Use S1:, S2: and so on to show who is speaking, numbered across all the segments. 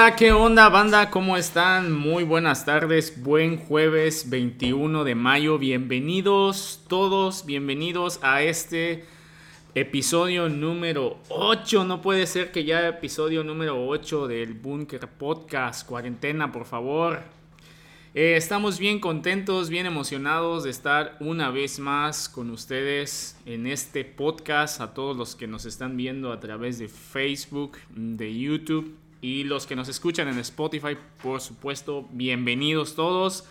S1: ¿Qué onda? ¿Qué onda, banda? ¿Cómo están? Muy buenas tardes. Buen jueves 21 de mayo. Bienvenidos todos, bienvenidos a este episodio número 8. No puede ser que ya episodio número 8 del Bunker Podcast. Cuarentena, por favor. Eh, estamos bien contentos, bien emocionados de estar una vez más con ustedes en este podcast. A todos los que nos están viendo a través de Facebook, de YouTube y los que nos escuchan en Spotify, por supuesto, bienvenidos todos.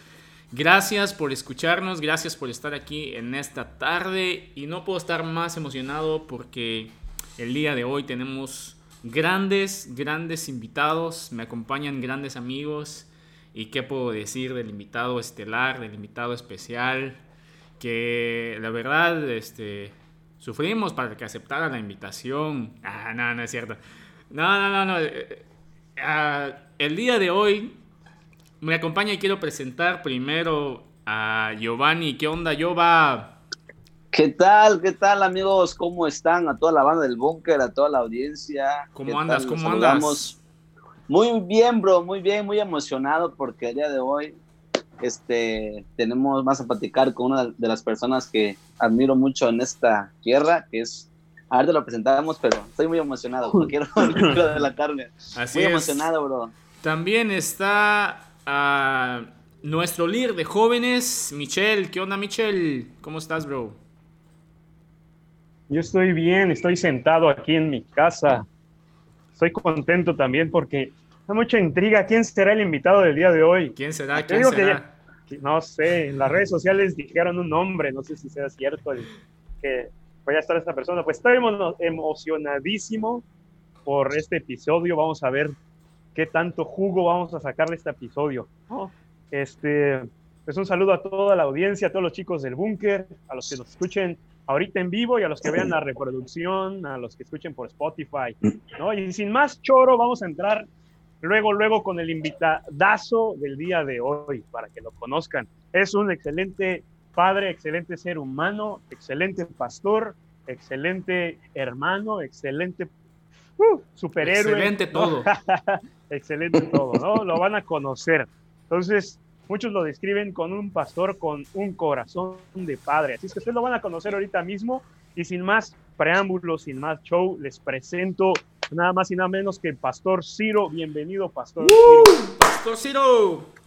S1: Gracias por escucharnos, gracias por estar aquí en esta tarde y no puedo estar más emocionado porque el día de hoy tenemos grandes, grandes invitados, me acompañan grandes amigos y qué puedo decir del invitado estelar, del invitado especial, que la verdad, este, sufrimos para que aceptara la invitación. Ah, no, no es cierto. No, no, no, no. Ah, el día de hoy me acompaña y quiero presentar primero a Giovanni. ¿Qué onda, Giova?
S2: ¿Qué tal? ¿Qué tal, amigos? ¿Cómo están? A toda la banda del búnker, a toda la audiencia.
S1: ¿Cómo
S2: ¿Qué
S1: andas?
S2: tal?
S1: ¿Cómo andas?
S2: Muy bien, bro, muy bien, muy emocionado porque el día de hoy este, tenemos más a platicar con una de las personas que admiro mucho en esta tierra, que es Ahorita lo presentamos, pero estoy muy emocionado. No quiero, quiero adelantarme.
S1: Así
S2: muy
S1: es.
S2: emocionado, bro.
S1: También está ah, nuestro líder de jóvenes, Michelle. ¿Qué onda, Michelle? ¿Cómo estás, bro?
S3: Yo estoy bien, estoy sentado aquí en mi casa. Estoy contento también porque hay mucha intriga. ¿Quién será el invitado del día de hoy?
S1: ¿Quién será? ¿Quién
S3: digo que
S1: será?
S3: No sé, en las redes sociales dijeron un nombre, no sé si sea cierto el, que vaya a estar esta persona. Pues estoy emo- emocionadísimo por este episodio. Vamos a ver qué tanto jugo vamos a sacar de este episodio. Este, pues un saludo a toda la audiencia, a todos los chicos del búnker, a los que nos escuchen ahorita en vivo y a los que vean la reproducción, a los que escuchen por Spotify, ¿no? Y sin más choro, vamos a entrar luego, luego con el invitadazo del día de hoy, para que lo conozcan. Es un excelente padre, excelente ser humano, excelente pastor, excelente hermano, excelente uh, superhéroe.
S1: Excelente
S3: ¿no?
S1: todo.
S3: excelente todo, ¿no? Lo van a conocer. Entonces, muchos lo describen con un pastor con un corazón de padre. Así es que ustedes lo van a conocer ahorita mismo. Y sin más preámbulos, sin más show, les presento nada más y nada menos que el Pastor Ciro. Bienvenido, Pastor Ciro.
S1: Pastor Ciro.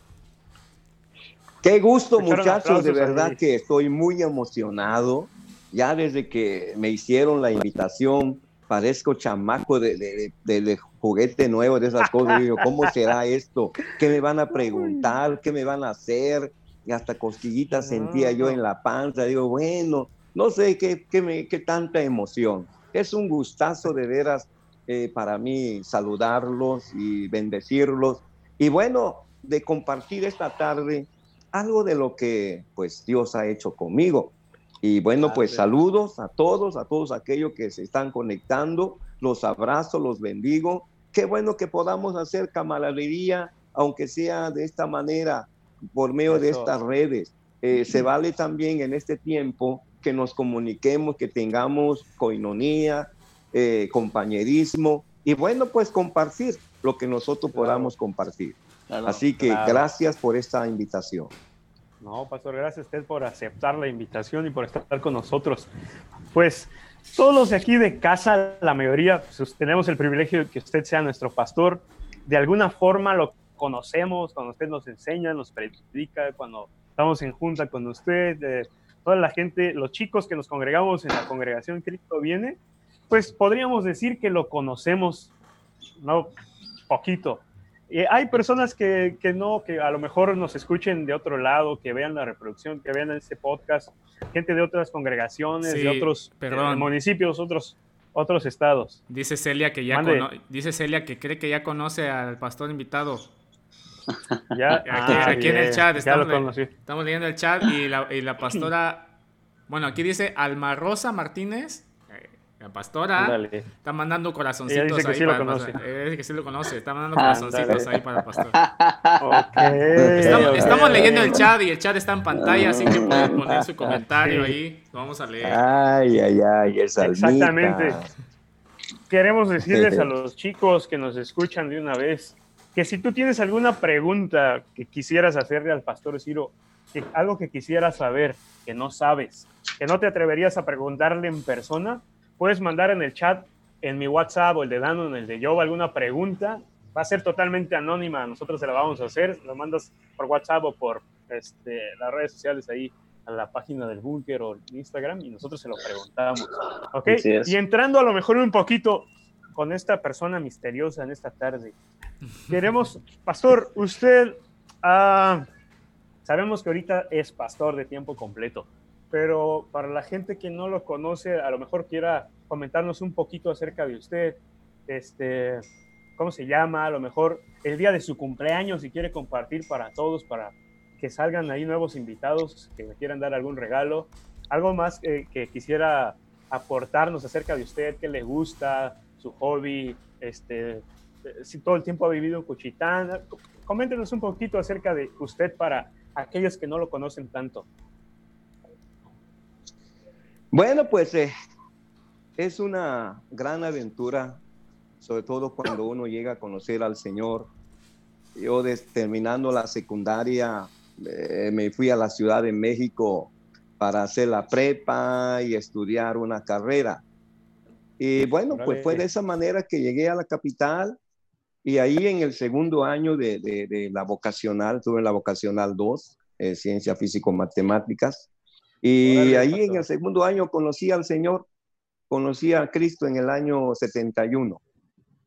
S4: Qué gusto, muchachos, de verdad que estoy muy emocionado. Ya desde que me hicieron la invitación, parezco chamaco de, de- de- de juguete nuevo, de esas cosas. Digo, ¿cómo será esto? ¿Qué me van a preguntar? ¿Qué me van a hacer? Y hasta cosquillitas sentía yo en la panza. Digo, bueno, no sé qué, qué, me- qué tanta emoción. Es un gustazo de veras eh, para mí saludarlos y bendecirlos. Y bueno, de compartir esta tarde algo de lo que pues Dios ha hecho conmigo. Y bueno, pues saludos a todos, a todos aquellos que se están conectando, los abrazo, los bendigo. Qué bueno que podamos hacer camaradería, aunque sea de esta manera, por medio de estas redes. Eh, se vale también en este tiempo que nos comuniquemos, que tengamos coinonía, eh, compañerismo y bueno, pues compartir lo que nosotros
S3: Claro.
S4: podamos compartir.
S2: Claro.
S4: Así que
S3: Claro.
S4: gracias por esta invitación.
S3: No, Pastor, gracias a usted por aceptar la invitación y por estar con nosotros. Pues todos los de aquí de casa, la mayoría, pues, tenemos el privilegio de que usted sea nuestro pastor. De alguna forma lo conocemos, cuando usted nos enseña, nos predica, cuando estamos en junta con usted, eh, toda la gente, los chicos que nos congregamos en la congregación Cristo viene, pues podríamos decir que lo conocemos, no poquito. Hay personas que, que no, que a lo mejor nos escuchen de otro lado, que vean la reproducción, que vean este podcast, gente de otras congregaciones,
S1: Sí,
S3: de otros
S1: perdón.
S3: eh, municipios, otros, otros estados.
S1: Dice Celia que ya dice Celia que cree que ya conoce al pastor invitado.
S3: Ya,
S1: Aquí,
S3: ah,
S1: aquí en el chat estamos, le- leyendo el chat y la, y la pastora, bueno, aquí dice Alma Rosa Martínez, la pastora, está mandando corazoncitos
S3: dice que
S1: ahí
S3: sí lo
S1: para el
S3: conoce.
S1: pastor. Eh, que sí lo conoce, está mandando corazoncitos ahí para el pastor.
S3: Ok.
S1: Estamos,
S2: ok,
S1: estamos leyendo el chat y el chat está en pantalla, así que pueden poner su comentario
S3: Sí.
S1: ahí. Lo vamos a leer.
S4: Ay, ay, ay, esa
S3: Exactamente. queremos decirles a los chicos que nos escuchan de una vez que si tú tienes alguna pregunta que quisieras hacerle al pastor Ciro, que, algo que quisieras saber, que no sabes, que no te atreverías a preguntarle en persona, puedes mandar en el chat, en mi WhatsApp o el de Dano, en el de Joe, alguna pregunta. Va a ser totalmente anónima, nosotros se la vamos a hacer. Lo mandas por WhatsApp o por este, las redes sociales ahí a la página del búnker o Instagram y nosotros se lo preguntamos. ¿Ok? Y entrando a lo mejor un poquito con esta persona misteriosa en esta tarde. Queremos, pastor, usted, ah, sabemos que ahorita es pastor de tiempo completo, pero para la gente que no lo conoce, a lo mejor quiera comentarnos un poquito acerca de usted, este, cómo se llama, a lo mejor el día de su cumpleaños, si quiere compartir para todos, para que salgan ahí nuevos invitados que me quieran dar algún regalo, algo más que quisiera aportarnos acerca de usted, qué le gusta, su hobby, este, si todo el tiempo ha vivido en Cuchitán. Coméntenos un poquito acerca de usted para aquellos que no lo conocen tanto.
S4: Bueno, pues eh, es una gran aventura, sobre todo cuando uno llega a conocer al Señor. Yo terminando la secundaria eh, me fui a la Ciudad de México para hacer la prepa y estudiar una carrera. Y bueno, pues fue de esa manera que llegué a la capital y ahí en el segundo año de, de, la vocacional, tuve la vocacional 2, eh, Ciencia Físico-Matemáticas, y ahí en el segundo año conocí al Señor, conocí a Cristo en el año 71.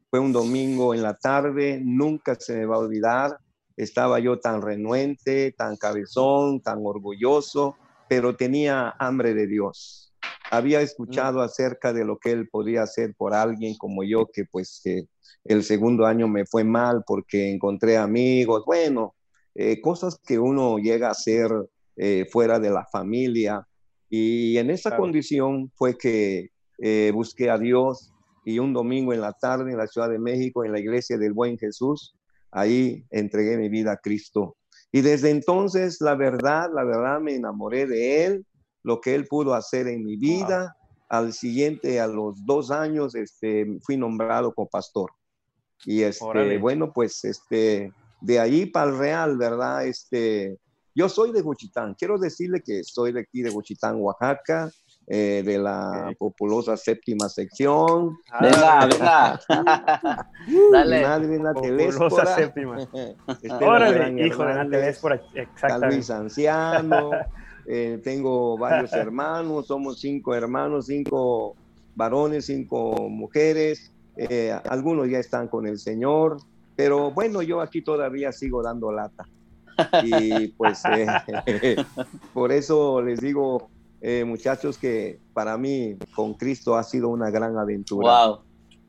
S4: Fue un domingo en la tarde, nunca se me va a olvidar estaba yo tan renuente, tan cabezón, tan orgulloso, pero tenía hambre de Dios. Había escuchado acerca de lo que él podía hacer por alguien como yo, que pues el segundo año me fue mal porque encontré amigos, bueno, eh, cosas que uno llega a hacer eh, fuera de la familia. Y en esa condición fue que eh, busqué a Dios y un domingo en la tarde en la Ciudad de México, en la iglesia del Buen Jesús, ahí entregué mi vida a Cristo. Y desde entonces, la verdad, la verdad, me enamoré de Él, lo que Él pudo hacer en mi vida. Al siguiente, a los dos años, este, fui nombrado como pastor. Y este, bueno, pues este, de ahí para el Real, ¿verdad? Este, yo soy de Juchitán. Quiero decirle que soy de aquí de Juchitán, Oaxaca. Eh, de la populosa séptima sección.
S2: Venga, venga.
S3: Dale. Madre la populosa séptima. Órale, hijo de la Teléspora,
S4: exactamente. Luis Anciano. Eh, tengo varios hermanos, somos cinco hermanos, cinco varones, cinco mujeres. Eh, algunos ya están con el Señor, pero bueno, yo aquí todavía sigo dando lata. Y pues por eso les digo, eh, muchachos, que para mí con Cristo ha sido una gran aventura.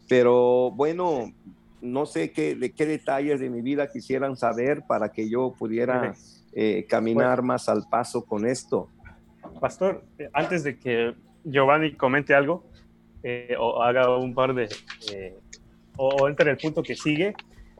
S4: Pero bueno, no sé qué, de qué detalles de mi vida quisieran saber para que yo pudiera eh, caminar más al paso con esto.
S3: Pastor, eh, antes de que Giovanni comente algo o haga un par de, o entre el punto que sigue,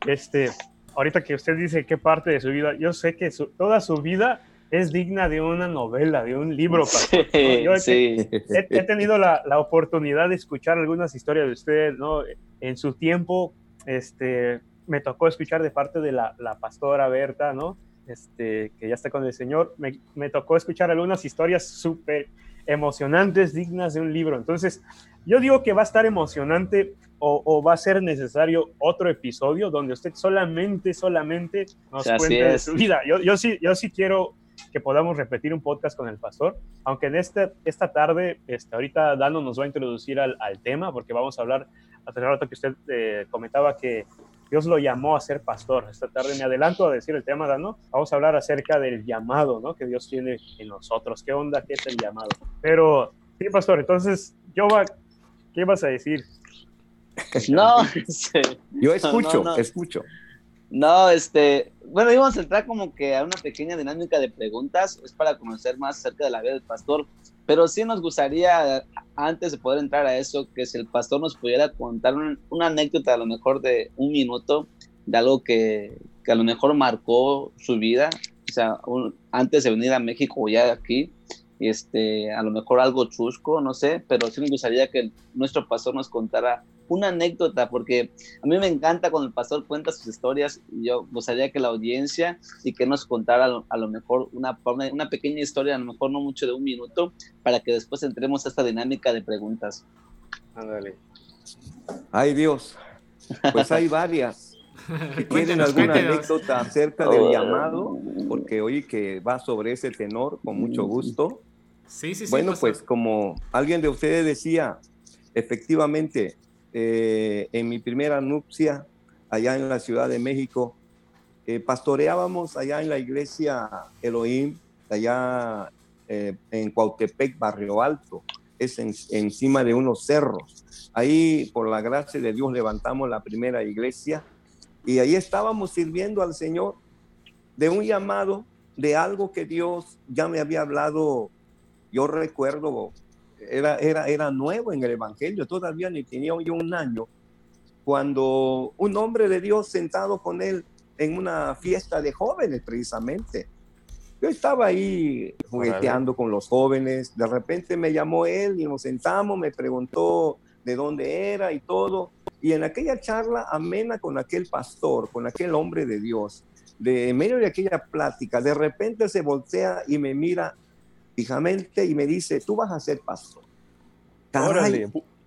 S3: este, ahorita que usted dice qué parte de su vida, yo sé que toda su vida es digna de una novela, de un libro. Yo he, tenido la, oportunidad de escuchar algunas historias de usted, ¿no? En su tiempo, este, me tocó escuchar de parte de la, pastora Berta, ¿no? Este, que ya está con el Señor, me, tocó escuchar algunas historias súper emocionantes, dignas de un libro. Entonces, yo digo que va a estar emocionante o, va a ser necesario otro episodio donde usted solamente, solamente nos cuente de su vida. Yo, yo, sí, yo sí quiero que podamos repetir un podcast con el pastor, aunque en este, esta tarde, este, ahorita Dano nos va a introducir al, al tema, porque vamos a hablar, hace rato que usted eh, comentaba que Dios lo llamó a ser pastor. Esta tarde me adelanto a decir el tema, Dano. Vamos a hablar acerca del llamado, ¿no? Que Dios tiene en nosotros. ¿Qué onda? ¿Qué es el llamado? Pero, sí, pastor, entonces, yo ¿qué vas a decir?
S2: No,
S4: yo escucho, escucho.
S2: No, este, bueno, íbamos a entrar como que a una pequeña dinámica de preguntas, es para conocer más acerca de la vida del pastor, pero sí nos gustaría, antes de poder entrar a eso, que si el pastor nos pudiera contar una anécdota a lo mejor de un minuto, de algo que, que a lo mejor marcó su vida, o sea, antes de venir a México o ya aquí, este, a lo mejor algo chusco, no sé, pero sí me gustaría que nuestro pastor nos contara una anécdota, porque a mí me encanta cuando el pastor cuenta sus historias, y yo gustaría que la audiencia y que nos contara a lo, mejor una, una pequeña historia, a lo mejor no mucho de un minuto, para que después entremos a esta dinámica de preguntas.
S3: Ándale.
S4: Ay Dios, pues hay varias. Si tienen alguna anécdota acerca del oh. llamado, porque oí que va sobre ese tenor, con mucho gusto.
S1: Sí, sí, sí.
S4: Bueno, pues como alguien de ustedes decía, efectivamente, eh, en mi primera nupcia, allá en la Ciudad de México, eh, pastoreábamos allá en la iglesia Elohim, allá eh, en Cuautepec, Barrio Alto, es encima de unos cerros. Ahí, por la gracia de Dios, levantamos la primera iglesia y ahí estábamos sirviendo al Señor de un llamado, de algo que Dios ya me había hablado. Yo recuerdo, era, era, era nuevo en el Evangelio, todavía ni tenía yo un año, cuando un hombre de Dios sentado con él en una fiesta de jóvenes precisamente. Yo estaba ahí jugueteando con los jóvenes, de repente me llamó él y nos sentamos, me preguntó de dónde era y todo. Y en aquella charla amena con aquel pastor, con aquel hombre de Dios, de en medio de aquella plática, de repente se voltea y me mira fijamente y me dice, tú vas a ser pastor.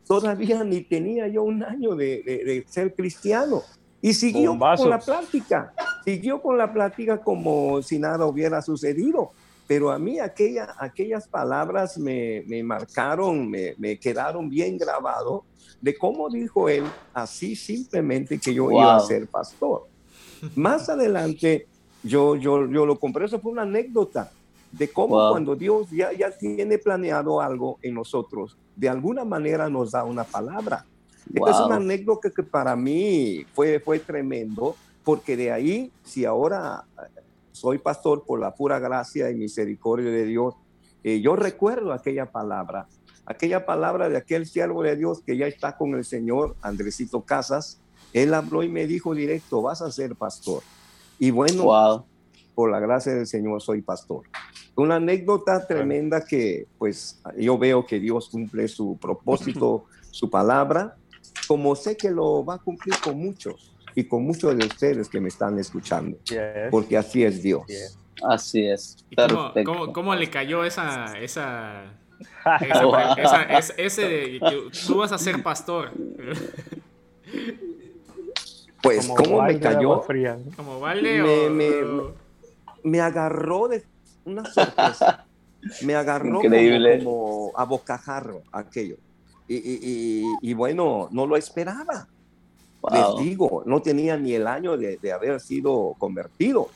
S4: todavía ni tenía yo un año de, ser cristiano. Y siguió con la plática, siguió con la plática como si nada hubiera sucedido. Pero a mí aquella, aquellas palabras me, me marcaron, me, me, quedaron bien grabado de cómo dijo él así simplemente que yo iba a ser pastor. Más adelante yo, yo, yo lo compré, eso fue una anécdota de cómo cuando Dios ya, ya tiene planeado algo en nosotros, de alguna manera nos da una palabra. es una anécdota que para mí fue, fue tremendo, porque de ahí, si ahora soy pastor por la pura gracia y misericordia de Dios, eh, yo recuerdo aquella palabra aquella palabra de aquel siervo de Dios que ya está con el Señor, Andresito Casas, él habló y me dijo directo, vas a ser pastor. Y bueno, por la gracia del Señor soy pastor. Una anécdota tremenda que pues yo veo que Dios cumple su propósito, su palabra, como sé que lo va a cumplir con muchos y con muchos de ustedes que me están escuchando, porque así es Dios.
S2: Así es.
S1: ¿Cómo, cómo, le cayó esa, esa ese de que tú vas a ser pastor.
S4: Pues, ¿cómo me cayó?
S1: Como vale
S4: me, agarró de una sorpresa. Me agarró como, a bocajarro aquello. Y, bueno, no lo esperaba. Les digo, no tenía ni el año de, de haber sido convertido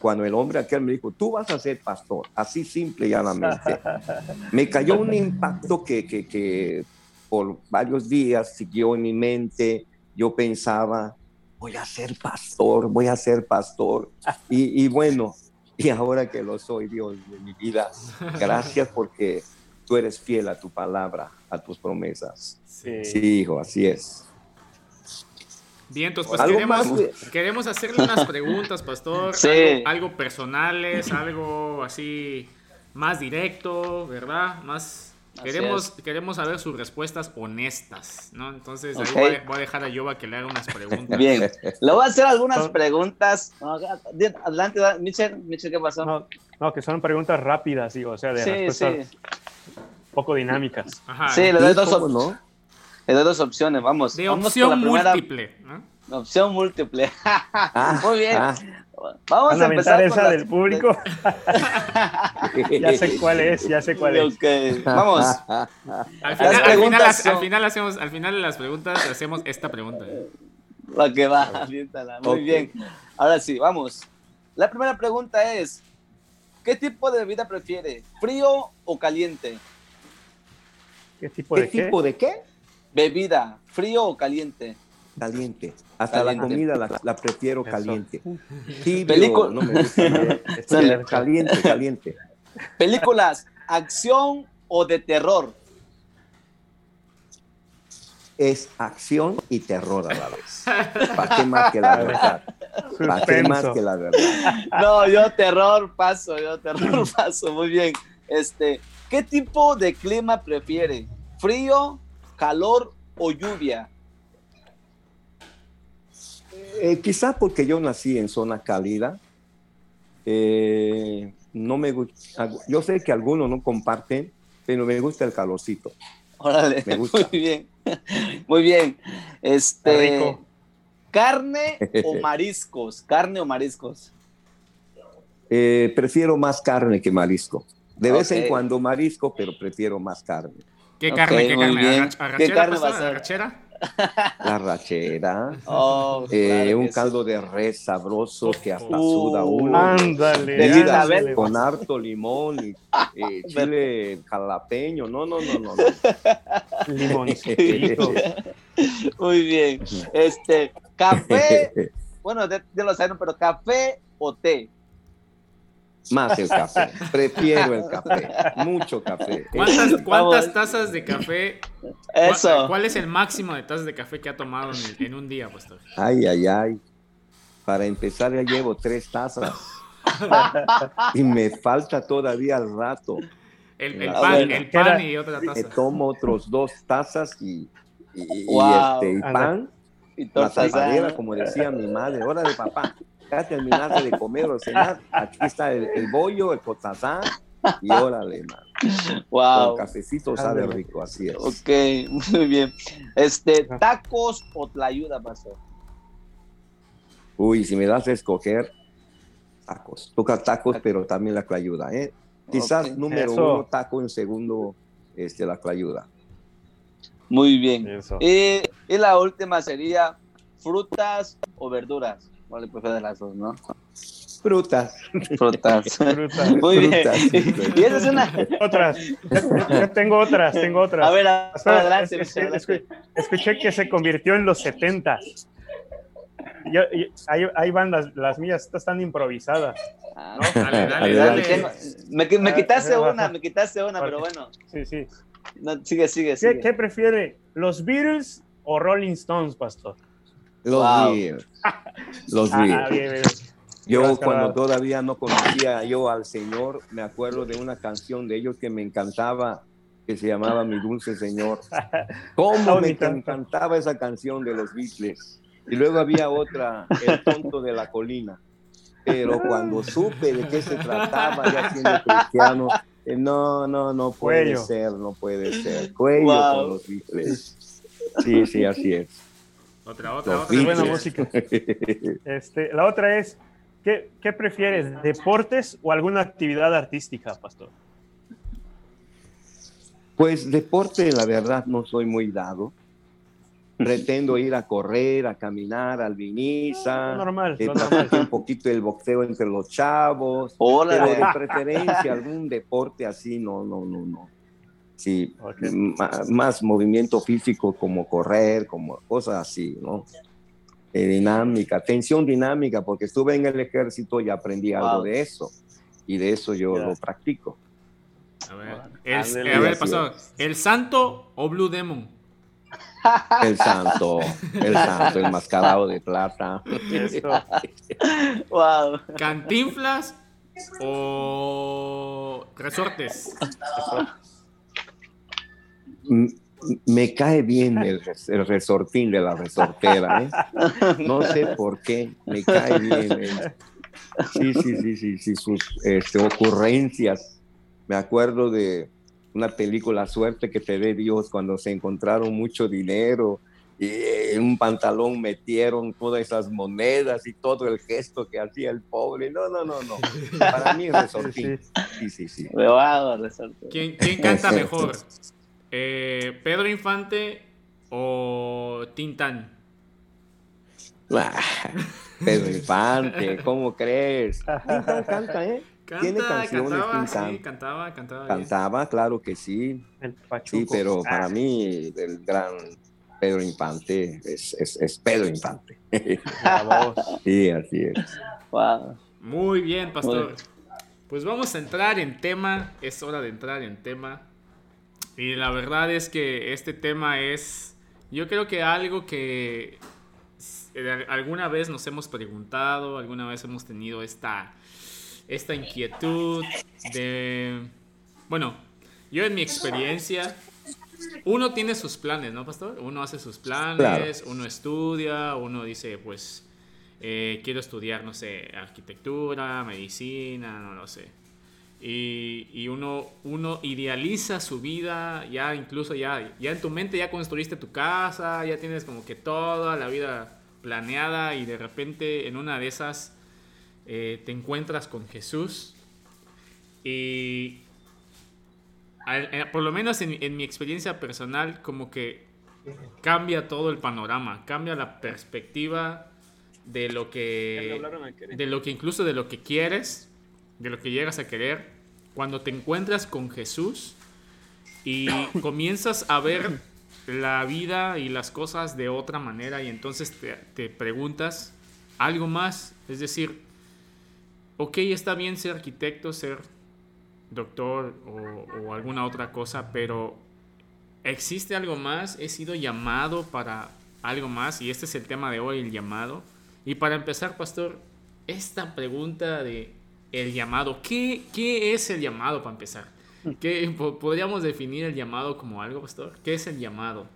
S4: cuando el hombre aquel me dijo, tú vas a ser pastor, así simple y llanamente. Me cayó un impacto que, que, que por varios días siguió en mi mente, yo pensaba, voy a ser pastor, voy a ser pastor. Y, y, bueno, y ahora que lo soy, Dios de mi vida, gracias porque tú eres fiel a tu palabra, a tus promesas. Sí, sí hijo, así es.
S1: Bien, entonces pues queremos, queremos, hacerle unas preguntas, pastor. Algo, personales, algo así más directo, ¿verdad? Más queremos, queremos saber sus respuestas honestas, ¿no? Entonces ahí voy, a, dejar a Yoba que le haga unas preguntas.
S2: Bien, le voy a hacer algunas preguntas. Adelante, Michel, Michel, ¿qué pasó?
S3: No, que son preguntas rápidas, digo, o sea, de respuestas poco dinámicas.
S2: Ajá, sí, le doy dos, ¿no? Le doy dos opciones, vamos.
S1: De opción múltiple.
S2: Opción múltiple. Ah, Muy bien. Ah. Vamos a, empezar
S3: esa del público. ya sé cuál es, ya sé cuál es.
S2: Vamos.
S1: Al final, al, final, al final, hacemos, al final de las preguntas hacemos esta pregunta.
S2: La que va, Muy bien. Ahora sí, vamos. La primera pregunta es: ¿qué tipo de bebida prefiere? ¿Frío o caliente?
S3: ¿Qué tipo de
S4: ¿Qué? tipo de qué?
S2: Bebida, ¿frío o caliente?
S4: Caliente. Hasta la comida la, prefiero caliente.
S2: Película.
S4: No me gusta. caliente, caliente.
S2: Películas, acción o de terror.
S4: Es acción y terror a la vez. ¿Para qué más que la verdad? ¿Para qué más que la verdad?
S2: No, yo terror paso, yo terror paso. Muy bien. Este, ¿qué tipo de clima prefiere? ¿Frío, calor o lluvia?
S4: Eh, quizá porque yo nací en zona cálida, eh, no me gusta, yo sé que algunos no comparten, pero me gusta el calorcito.
S2: Órale,
S4: Me gusta.
S2: muy bien, muy bien. Este,
S3: rico.
S2: ¿carne o mariscos? ¿Carne o mariscos?
S4: Eh, prefiero más carne que marisco. De vez en cuando marisco, pero prefiero más carne.
S1: ¿Qué carne? ¿Qué carne?
S2: bien.
S1: ¿Arrach-
S2: ¿Qué carne va a ser?
S4: La rachera,
S2: Oh,
S4: eh,
S2: claro
S4: un caldo de res sabroso que hasta
S2: Uh,
S4: suda uno.
S3: Ándale,
S2: De
S3: ándale.
S4: con harto limón y eh, chile jalapeño. No, no, no, no. no.
S3: Limoncito.
S2: Muy bien. Este, café, bueno, ya, ya lo saben, pero café o té.
S4: Más el café. Prefiero el café. Mucho café.
S1: ¿Cuántas, tazas de café?
S2: Eso.
S1: ¿Cuál es el máximo de tazas de café que ha tomado en, el- en un día, pastor?
S4: Ay, ay, ay. Para empezar ya llevo tres tazas. Y me falta todavía al rato.
S1: El, pan,
S2: ver,
S1: el pan y otra
S4: Me
S1: taza.
S4: tomo otros dos tazas y, y, y
S2: Wow.
S4: este, y
S3: Anda.
S4: pan.
S2: Y
S4: La
S2: tortas
S4: tapadera, como decía mi madre. Hora de papá. Ya terminaste de comer o cenar. Aquí está el, el bollo, el potazán. Y órale, man. Con
S2: Wow.
S4: cafecito sabe rico, así es.
S2: Ok, muy bien. Este, tacos o tlayuda, pastor.
S4: Uy, si me das a escoger, tacos. Toca tacos, pero también la clayuda, ¿eh? Quizás número
S3: Eso.
S4: uno, taco, en segundo, este, la clayuda.
S2: Muy bien.
S3: Eso.
S2: Y, y la última sería frutas o verduras. Vale, pues de las dos, ¿no?
S4: Frutas.
S2: Frutas.
S3: Fruta.
S2: Muy bien.
S4: Frutas.
S2: Y esa es una.
S3: Otras. Ya- ya tengo otras, tengo otras.
S2: A ver, a- adelante,
S3: es- es- escuché que se convirtió en los 70. Yo, yo- ahí, ahí van las, las mías, estas están improvisadas.
S2: Ah,
S1: Dale, dale, dale.
S2: me, me
S3: Ah,
S2: quitaste una, me quitaste una, pero bueno.
S3: Sí, sí.
S2: No, sigue, sigue,
S3: ¿Qué,
S2: sigue.
S3: qué prefiere? ¿Los Beatles o Rolling Stones, pastor?
S4: Los
S2: Wow.
S4: Los
S3: Ah,
S4: Beatles.
S3: bien, bien.
S4: Yo
S3: Gracias,
S4: cuando todavía no conocía yo al Señor, me acuerdo de una canción de ellos que me encantaba, que se llamaba Mi Dulce Señor. ¿Cómo me encantaba esa canción de los Beatles? Y luego había otra, El tonto de la colina. Pero cuando supe de qué se trataba, ya siendo cristiano, no, no, no puede
S3: Cuello.
S4: ser, no puede ser. Cuello
S2: Wow.
S4: con los Beatles. Sí, sí, así es.
S1: Otra, otra, otra.
S3: Qué buena música. Este, la otra es, ¿qué, qué prefieres? ¿Deportes o alguna actividad artística, pastor?
S4: Pues deporte, la verdad, no soy muy dado. Pretendo ir a correr, a caminar, alviniza,
S3: Lo normal,
S4: eh,
S3: normal.
S4: un poquito el boxeo entre los chavos, pero
S2: Órale.
S4: de preferencia algún deporte así, no, no, no, no. Sí, más movimiento físico como correr, como cosas así, ¿no? Eh, dinámica, tensión dinámica, porque estuve en el ejército y aprendí algo de eso. Y de eso yo lo practico.
S1: A ver, el, a ver, pastor, ¿el santo o Blue Demon?
S4: El santo, el santo, el mascarado de plata.
S3: Eso.
S2: Wow.
S1: ¿Cantinflas o resortes?
S4: Me cae bien el, el resortín de la resortera, ¿eh? No sé por qué, me cae bien. ¿eh? Sí, sí, sí, sí, sí, sus este, ocurrencias. Me acuerdo de una película Suerte que te dé Dios cuando se encontraron mucho dinero y en un pantalón metieron todas esas monedas y todo el gesto que hacía el pobre. No, no, no, no. Para mí el resortín. Sí, sí, sí.
S2: Wow, resorte.
S1: ¿Quién, quién canta mejor? Eh, ¿Pedro Infante o Tintán?
S4: Pedro Infante, ¿cómo crees? Tintán canta, ¿eh? Tiene canciones,
S1: cantaba,
S4: Tintán.
S1: sí, cantaba, cantaba. bien.
S4: Cantaba, claro que sí.
S3: El
S4: Sí, pero
S3: Ah,
S4: para mí el gran Pedro Infante es, es, es Pedro Infante. Sí, así es.
S2: Wow.
S1: Muy bien, pastor.
S2: Muy
S1: Pues vamos a entrar en tema. Es hora de entrar en tema. Y la verdad es que este tema es, yo creo que algo que eh, alguna vez nos hemos preguntado, alguna vez hemos tenido esta, esta inquietud de bueno, yo en mi experiencia, uno tiene sus planes, ¿no, pastor? Uno hace sus planes, uno estudia, uno dice, pues, eh, quiero estudiar, no sé, arquitectura, medicina, no lo sé. Y, y, uno, uno idealiza su vida, ya incluso ya, ya en tu mente ya construiste tu casa, ya tienes como que toda la vida planeada y de repente en una de esas eh, te encuentras con Jesús. Y eh, por lo menos en, mi experiencia personal como que cambia todo el panorama, cambia la perspectiva de lo que de lo que incluso de lo que quieres, de lo que llegas a querer cuando te encuentras con Jesús y comienzas a ver la vida y las cosas de otra manera y entonces te, preguntas algo más, es decir, ok, está bien ser arquitecto, ser doctor o, alguna otra cosa, pero ¿existe algo más? ¿He sido llamado para algo más? Y este es el tema de hoy, el llamado. Y para empezar, pastor, esta pregunta de el llamado, ¿qué, qué es el llamado para empezar? ¿Qué, ¿Podríamos definir el llamado como algo, pastor? ¿Qué es el llamado?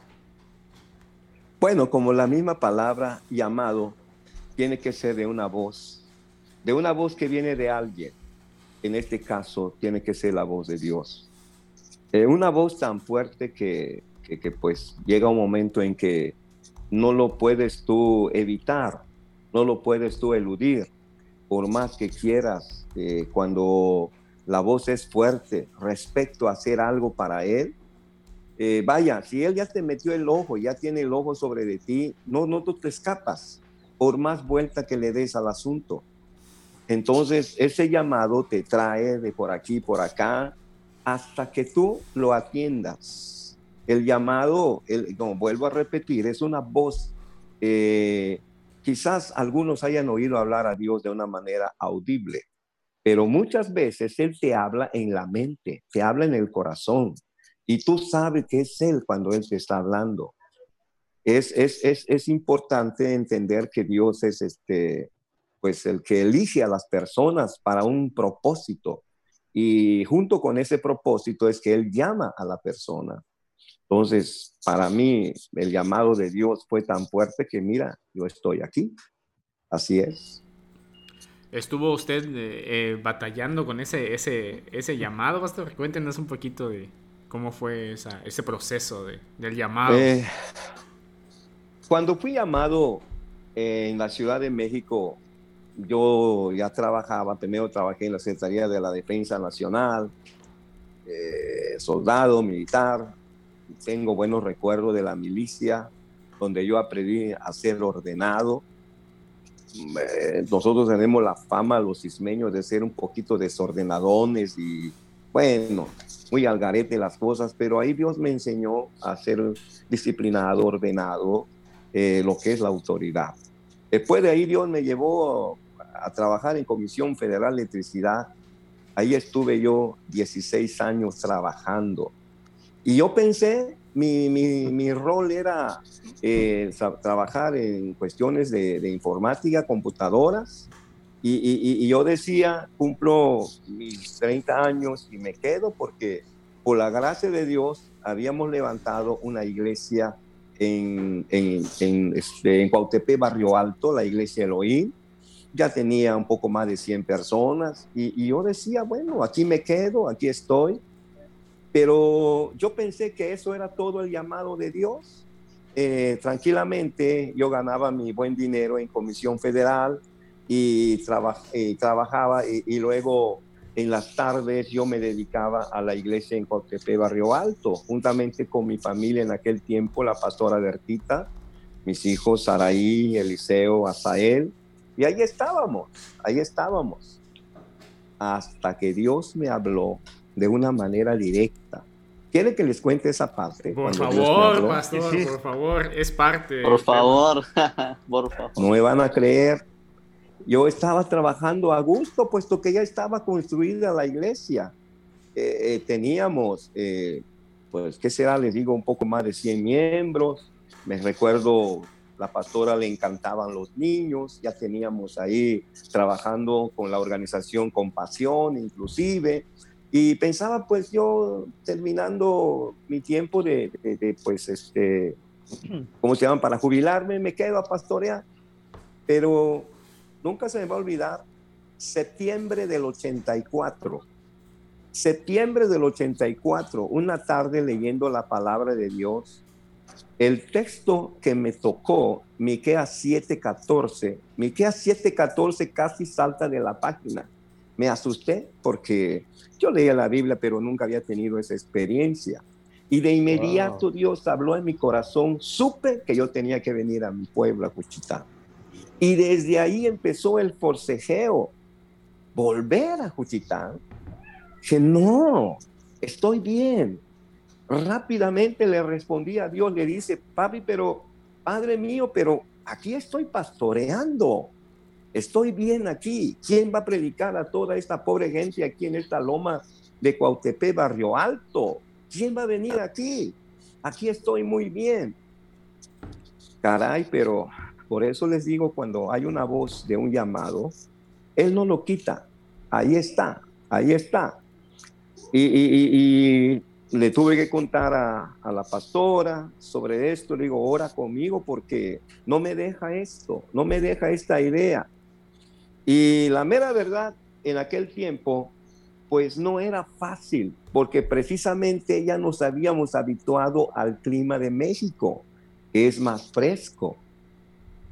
S4: Bueno, como la misma palabra llamado tiene que ser de una voz, de una voz que viene de alguien. En este caso, tiene que ser la voz de Dios. Eh, una voz tan fuerte que, que, pues llega un momento en que no lo puedes tú evitar, no lo puedes tú eludir, por más que quieras, eh, cuando la voz es fuerte respecto a hacer algo para Él, eh, vaya, si Él ya te metió el ojo, ya tiene el ojo sobre de ti, no, no tú te escapas, por más vuelta que le des al asunto. Entonces, ese llamado te trae de por aquí, por acá, hasta que tú lo atiendas. El llamado, el, no, vuelvo a repetir, es una voz. Eh, quizás algunos hayan oído hablar a Dios de una manera audible, pero muchas veces Él te habla en la mente, te habla en el corazón, y tú sabes que es Él cuando Él te está hablando. Es, es, es, es importante entender que Dios es este, pues el que elige a las personas para un propósito. Y junto con ese propósito es que Él llama a la persona. Entonces, para mí, el llamado de Dios fue tan fuerte que, mira, yo estoy aquí. Así es.
S1: ¿Estuvo usted eh, eh, batallando con ese, ese, ese llamado, Pastor? Cuéntenos un poquito de cómo fue ese proceso de, del llamado. Eh,
S4: cuando fui llamado en la Ciudad de México, yo ya trabajaba, primero trabajé en la Secretaría de la Defensa Nacional, soldado, militar. Tengo buenos recuerdos de la milicia, donde yo aprendí a ser ordenado eh, nosotros tenemos la fama, los ismeños, de ser un poquito desordenadones y, bueno, muy algarete las cosas, pero ahí Dios me enseñó a ser disciplinado, ordenado, eh, lo que es la autoridad. Después de ahí Dios me llevó a trabajar en Comisión Federal de Electricidad. Ahí estuve yo 16 años trabajando. Y yo pensé mi, mi, mi rol era eh, trabajar en cuestiones de, informática, computadoras, y, y, yo decía, cumplo mis 30 años y me quedo porque por la gracia de Dios habíamos levantado una iglesia en, en, en, este, Barrio Alto, la iglesia Elohim. Ya tenía un poco más de 100 personas y yo decía, bueno, aquí me quedo, aquí estoy pero yo pensé que eso era todo el llamado de Dios. Eh, tranquilamente yo ganaba mi buen dinero en Comisión Federal y, trabajaba y, luego en las tardes yo me dedicaba a la iglesia en Cotepe, Barrio Alto, juntamente con mi familia en aquel tiempo, la pastora Bertita, mis hijos Saraí, Eliseo, Asael, y ahí estábamos, ahí estábamos, hasta que Dios me habló de una manera directa. ¿Quiere que les cuente esa parte?
S1: Por favor, pastor, por favor, es parte.
S2: Por favor, por favor.
S4: No me van a creer. Yo estaba trabajando a gusto, puesto que ya estaba construida la iglesia. Eh, eh, teníamos, eh, pues, ¿qué será? Les digo, un poco más de 100 miembros. Me recuerdo, la pastora le encantaban los niños. Ya teníamos ahí trabajando con la organización Compasión, inclusive Y pensaba pues yo terminando mi tiempo de, de, pues este, ¿cómo se llaman? Para jubilarme, me quedo a pastorear. Pero nunca se me va a olvidar, septiembre del 84. Septiembre del 84, una tarde leyendo la palabra de Dios, el texto que me tocó, Miqueas 7:14, Miqueas 7:14 casi salta de la página. Me asusté porque yo leía la Biblia, pero nunca había tenido esa experiencia. Y de inmediato Dios habló en mi corazón, supe que yo tenía que venir a mi pueblo, a Juchitán. Y desde ahí empezó el forcejeo, volver a Juchitán. Que no, estoy bien, Rápidamente le respondí a Dios, le dice, papi, pero, padre mío, pero aquí estoy pastoreando, estoy bien aquí. ¿Quién va a predicar a toda esta pobre gente aquí en esta loma de Cuautepe, Barrio Alto? ¿Quién va a venir aquí? Aquí estoy muy bien. Caray, pero por eso les digo, cuando hay una voz de un llamado, Él no lo quita. Ahí está, ahí está. Y, y, le tuve que contar a, la pastora sobre esto. Le digo, ora conmigo porque no me deja esto, no me deja esta idea. Y la mera verdad, en aquel tiempo, pues no era fácil, porque precisamente ya nos habíamos habituado al clima de México, que es más fresco.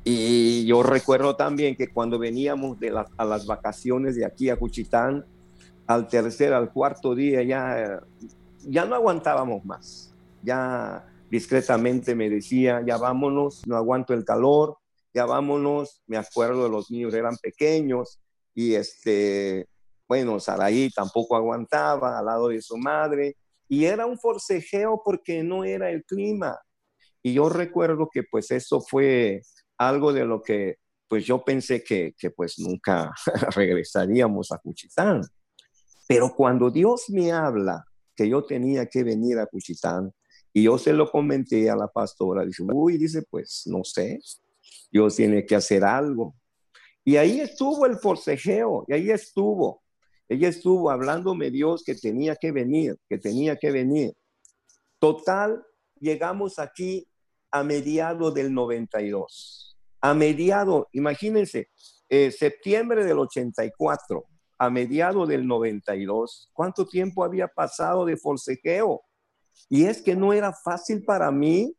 S4: Y yo recuerdo también que cuando veníamos de a las vacaciones de aquí a Cuchitán, al tercer, al cuarto día ya ya no aguantábamos más. Ya discretamente me decía, ya vámonos, no aguanto el calor, ya vámonos. Me acuerdo de los niños eran pequeños y este, bueno, Saraí tampoco aguantaba al lado de su madre y era un forcejeo porque no era el clima. Y yo recuerdo que pues eso fue algo de lo que pues yo pensé que, que pues nunca regresaríamos a Cuchitán. Pero cuando Dios me habla que yo tenía que venir a Cuchitán. Y yo se lo comenté a la pastora. Dice, uy, dice, pues no sé, Dios tiene que hacer algo. Y ahí estuvo el forcejeo, y ahí estuvo. Ella estuvo hablándome Dios que tenía que venir, que tenía que venir. Total, llegamos aquí a mediados del 92. A mediados, imagínense, eh, septiembre del 84 a mediados del 92, ¿cuánto tiempo había pasado de forcejeo? Y es que no era fácil para mí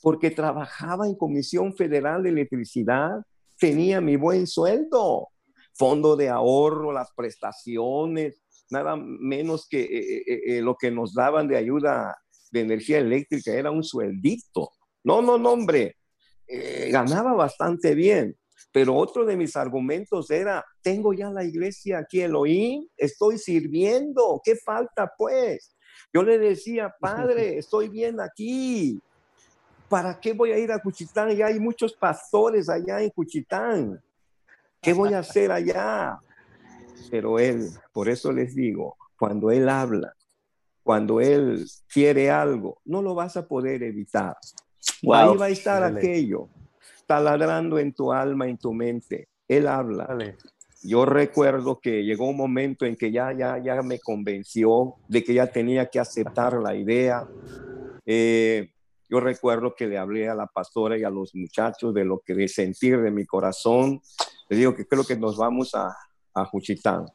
S4: porque trabajaba en Comisión Federal de Electricidad, tenía mi buen sueldo, fondo de ahorro, las prestaciones, nada menos que eh, eh, eh, lo que nos daban de ayuda de energía eléctrica era un sueldito. No, no, no, hombre, ganaba bastante bien. Pero otro de mis argumentos era, tengo ya la iglesia aquí Elohim, estoy sirviendo, ¿qué falta pues? Yo le decía, padre, estoy bien aquí. ¿Para qué voy a ir a Cuchitán? Ya hay muchos pastores allá en Cuchitán. ¿Qué voy a hacer allá? Pero él, por eso les digo, cuando él habla, cuando él quiere algo, no lo vas a poder evitar. Ahí va a estar aquello taladrando en tu alma, en tu mente. Él habla. Yo recuerdo que llegó un momento en que ya, ya, ya me convenció de que ya tenía que aceptar la idea. Eh, yo recuerdo que le hablé a la pastora y a los muchachos de lo que de sentir de mi corazón. Le digo que creo que nos vamos a, a Juchitán.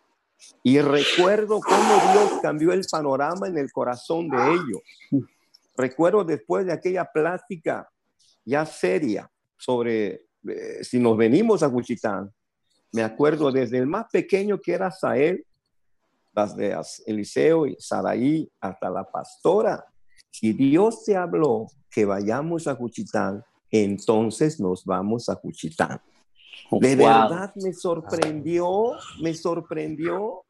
S4: Y recuerdo cómo Dios cambió el panorama en el corazón de ellos. Recuerdo después de aquella plática ya seria, sobre eh, si nos venimos a Cuchitán, me acuerdo desde el más pequeño que era Sael, las de Eliseo y Saraí, hasta la pastora. Si Dios te habló que vayamos a Cuchitán, entonces nos vamos a Cuchitán. De verdad me sorprendió, me sorprendió,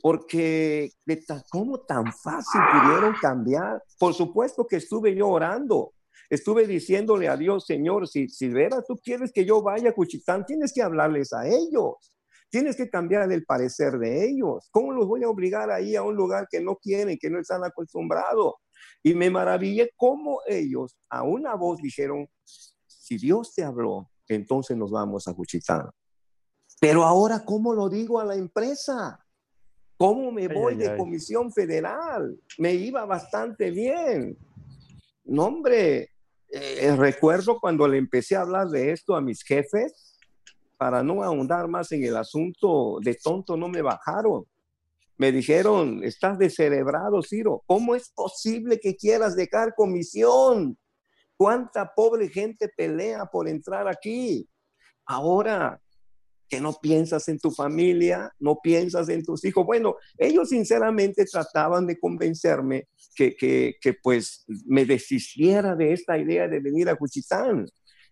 S4: porque de cómo tan fácil pudieron cambiar. Por supuesto que estuve yo orando, estuve diciéndole a Dios, Señor, si, si veras tú quieres que yo vaya a Cuchitán, tienes que hablarles a ellos. Tienes que cambiar el parecer de ellos. ¿Cómo los voy a obligar ahí a un lugar que no quieren, que no están acostumbrados? Y me maravillé cómo ellos a una voz dijeron, si Dios te habló, entonces nos vamos a Cuchitán. Pero ahora, ¿cómo lo digo a la empresa? ¿Cómo me voy de comisión federal? Me iba bastante bien. No, hombre, eh, recuerdo cuando le empecé a hablar de esto a mis jefes, para no ahondar más en el asunto, de tonto no me bajaron. Me dijeron, estás descerebrado, Ciro. ¿Cómo es posible que quieras dejar comisión? ¿Cuánta pobre gente pelea por entrar aquí? Ahora, que no piensas en tu familia, no piensas en tus hijos. Bueno, ellos sinceramente trataban de convencerme que, que, que pues me deshiciera de esta idea de venir a Cuchitán.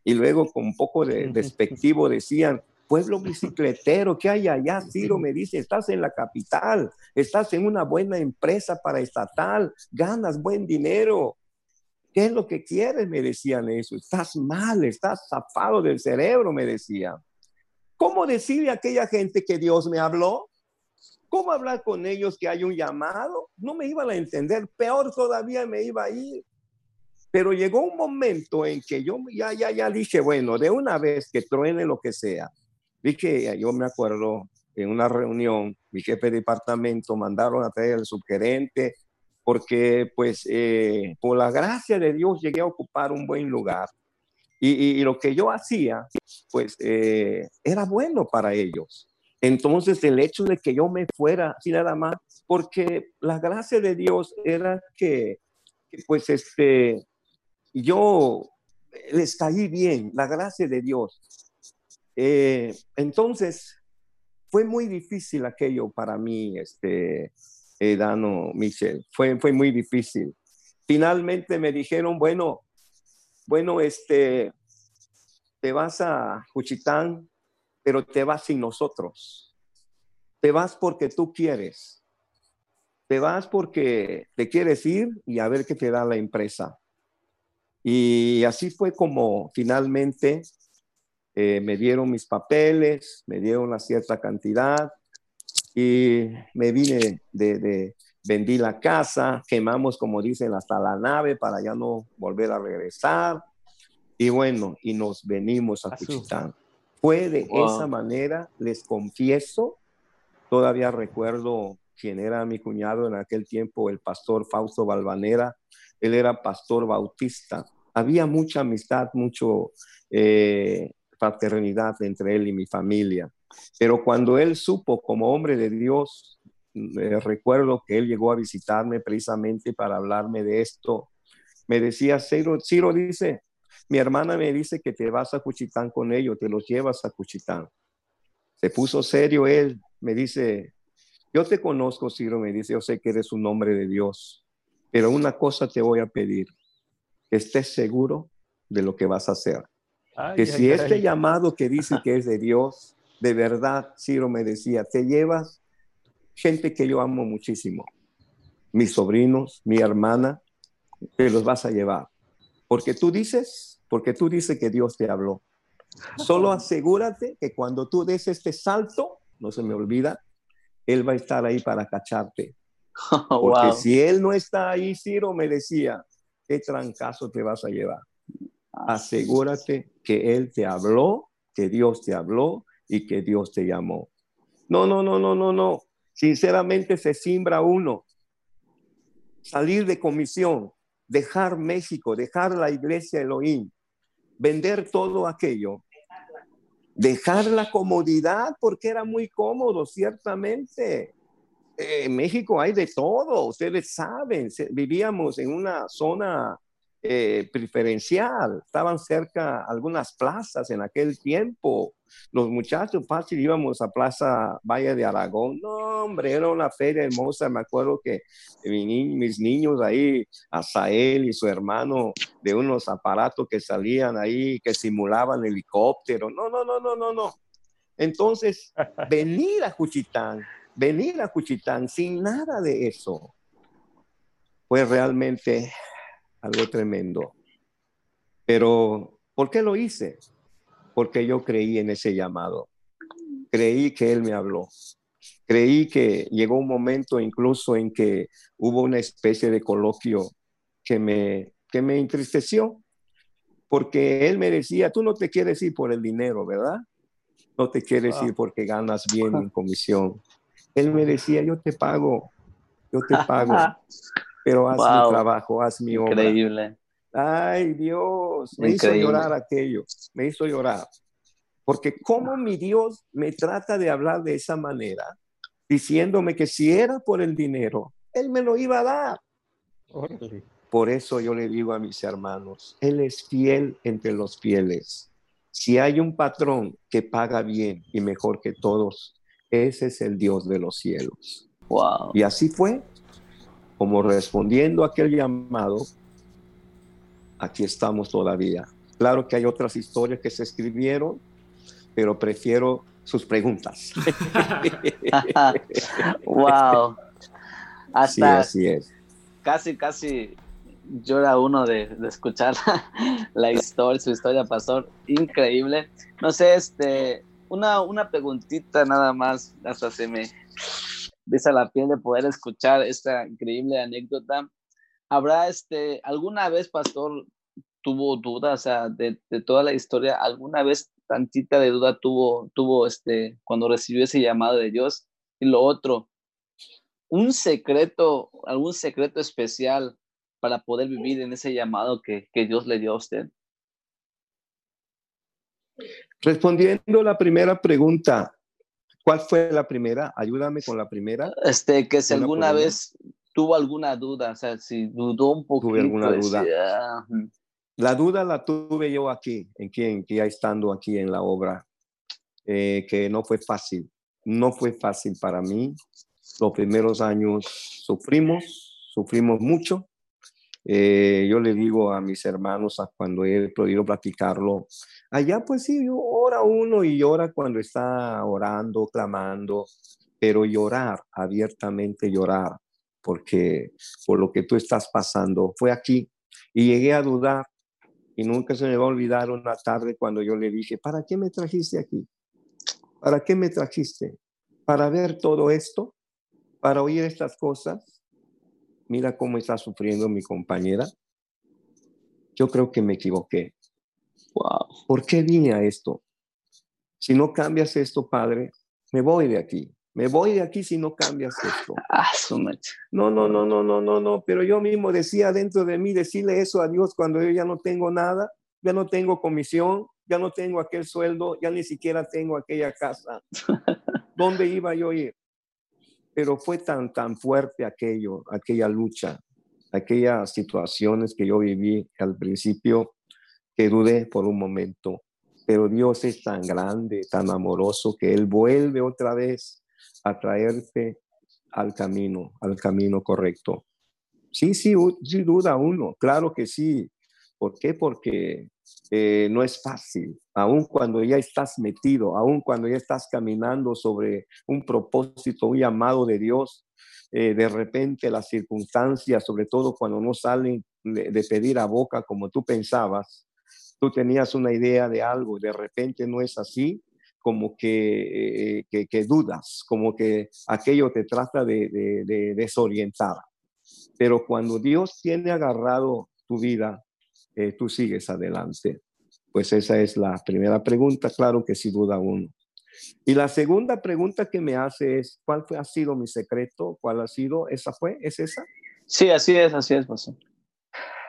S4: Y luego con un poco de despectivo decían, pueblo bicicletero, ¿qué hay allá? Ciro me dice, estás en la capital, estás en una buena empresa para estatal, ganas buen dinero. ¿Qué es lo que quieres? Me decían eso. Estás mal, estás zafado del cerebro, me decían. ¿Cómo decirle a aquella gente que Dios me habló? ¿Cómo hablar con ellos que hay un llamado? No me iban a entender, peor todavía me iba a ir. Pero llegó un momento en que yo ya, ya, ya dije, bueno, de una vez que truene lo que sea. Dije, yo me acuerdo en una reunión, mi jefe de departamento mandaron a traer al subgerente, porque pues eh, por la gracia de Dios llegué a ocupar un buen lugar. Y, lo que yo hacía, pues eh, era bueno para ellos. Entonces el hecho de que yo me fuera así nada más, porque la gracia de Dios era que, pues este, yo les caí bien, la gracia de Dios. Eh, entonces fue muy difícil aquello para mí, este, eh, Dano, Michel, fue, fue muy difícil. Finalmente me dijeron, bueno, bueno, este, te vas a Juchitán, pero te vas sin nosotros. Te vas porque tú quieres. Te vas porque te quieres ir y a ver qué te da la empresa. Y así fue como finalmente eh, me dieron mis papeles, me dieron una cierta cantidad y me vine de, de, vendí la casa, quemamos, como dicen, hasta la nave para ya no volver a regresar. Y bueno, y nos venimos a Cuchitán. Fue de esa manera, les confieso, todavía recuerdo quién era mi cuñado en aquel tiempo, el pastor Fausto Balvanera, él era pastor bautista. Había mucha amistad, mucho eh, fraternidad entre él y mi familia. Pero cuando él supo como hombre de Dios, eh, recuerdo que él llegó a visitarme precisamente para hablarme de esto. Me decía, Ciro, Ciro dice, mi hermana me dice que te vas a Cuchitán con ellos, te los llevas a Cuchitán. Se puso serio él, me dice, yo te conozco, Ciro, me dice, yo sé que eres un hombre de Dios, pero una cosa te voy a pedir, que estés seguro de lo que vas a hacer. Que si este llamado que dice que es de Dios, de verdad, Ciro me decía, te llevas gente que yo amo muchísimo, mis sobrinos, mi hermana, te los vas a llevar. Porque tú dices porque tú dices que Dios te habló. Solo asegúrate que cuando tú des este salto, no se me olvida, Él va a estar ahí para cacharte. Porque si Él no está ahí, Ciro me decía, ¿qué trancazo te vas a llevar? Asegúrate que Él te habló, que Dios te habló y que Dios te llamó. No, no, no, no, no, no. Sinceramente se simbra uno. Salir de comisión, dejar México, dejar la iglesia Elohim, vender todo aquello, dejar la comodidad porque era muy cómodo, ciertamente. en México hay de todo, ustedes saben, vivíamos en una zona eh, preferencial, estaban cerca algunas plazas en aquel tiempo, los muchachos fácil íbamos a Plaza Valle de Aragón. No, hombre, era una feria hermosa. Me acuerdo que mis niños ahí, Asael y su hermano, de unos aparatos que salían ahí, que simulaban helicóptero. No, no, no, no, no, no. Entonces, venir a Cuchitán, venir a Cuchitán sin nada de eso, fue realmente algo tremendo. Pero, ¿por qué lo hice? porque yo creí en ese llamado. Creí que Él me habló. Creí que llegó un momento incluso en que hubo una especie de coloquio que me, que me entristeció, porque Él me decía, tú no te quieres ir por el dinero, ¿verdad? No te quieres ir porque ganas bien en comisión. Él me decía, yo te pago, yo te pago, pero haz mi trabajo, haz mi obra.
S2: Increíble.
S4: Ay, Dios, me hizo llorar aquello, me hizo llorar. Porque cómo mi Dios me trata de hablar de esa manera, diciéndome que si era por el dinero, Él me lo iba a dar. Por eso yo le digo a mis hermanos, Él es fiel entre los fieles. Si hay un patrón que paga bien y mejor que todos, ese es el Dios de los cielos.
S2: Wow.
S4: Y así fue, como respondiendo a aquel llamado, aquí estamos todavía. Claro que hay otras historias que se escribieron, pero prefiero sus preguntas.
S2: wow.
S4: Hasta así es.
S2: Casi, casi llora uno de, escuchar la historia, su historia, pastor. Increíble. No sé, este, una, una preguntita nada más, hasta se me besa la piel de poder escuchar esta increíble anécdota. ¿Habrá este, alguna vez, pastor, tuvo duda, o sea, de, toda la historia, alguna vez tantita de duda tuvo, tuvo este, cuando recibió ese llamado de Dios? Y lo otro, un secreto, algún secreto especial para poder vivir en ese llamado que, que Dios le dio a usted?
S4: Respondiendo la primera pregunta, ¿cuál fue la primera? Ayúdame con la primera.
S2: Este, que si alguna vez tuvo alguna duda, o sea, si dudó un poco.
S4: Tuve alguna duda. La duda la tuve yo aquí, en quien, ya estando aquí en la obra, eh, que no fue fácil. No fue fácil para mí. Los primeros años sufrimos, sufrimos mucho. Eh, yo le digo a mis hermanos, a cuando he podido platicarlo, allá pues sí, ora uno y llora cuando está orando, clamando, pero llorar, abiertamente llorar, porque por lo que tú estás pasando fue aquí. Y llegué a dudar y nunca se me va a olvidar una tarde cuando yo le dije, ¿para qué me trajiste aquí? ¿Para qué me trajiste? ¿Para ver todo esto? ¿Para oír estas cosas? Mira cómo está sufriendo mi compañera. Yo creo que me equivoqué.
S2: Wow.
S4: ¿Por qué vine a esto? Si no cambias esto, padre, me voy de aquí. Me voy de aquí si no cambias esto.
S2: Ah,
S4: no, no, no, no, no, no, no. Pero yo mismo decía dentro de mí, decirle eso a Dios cuando yo ya no tengo nada, ya no tengo comisión, ya no tengo aquel sueldo, ya ni siquiera tengo aquella casa. ¿Dónde iba yo a ir? Pero fue tan, tan fuerte aquello, aquella lucha, aquellas situaciones que yo viví al principio que dudé por un momento, pero Dios es tan grande, tan amoroso, que Él vuelve otra vez a traerte al camino, al camino correcto. Sí, sí, duda uno, claro que sí. ¿Por qué? Porque eh, no es fácil, aun cuando ya estás metido, aun cuando ya estás caminando sobre un propósito, un llamado de Dios, eh, de repente las circunstancias, sobre todo cuando no salen de, pedir a boca como tú pensabas, tú tenías una idea de algo y de repente no es así, como que, eh, que, dudas, como que aquello te trata de, de desorientar. Pero cuando Dios tiene agarrado tu vida, eh, tú sigues adelante. Pues esa es la primera pregunta, claro que sin duda uno. Y la segunda pregunta que me hace es, ¿cuál fue, ha sido mi secreto? ¿Cuál ha sido? ¿Esa fue? ¿Es esa?
S2: Sí, así es, así es, pastor.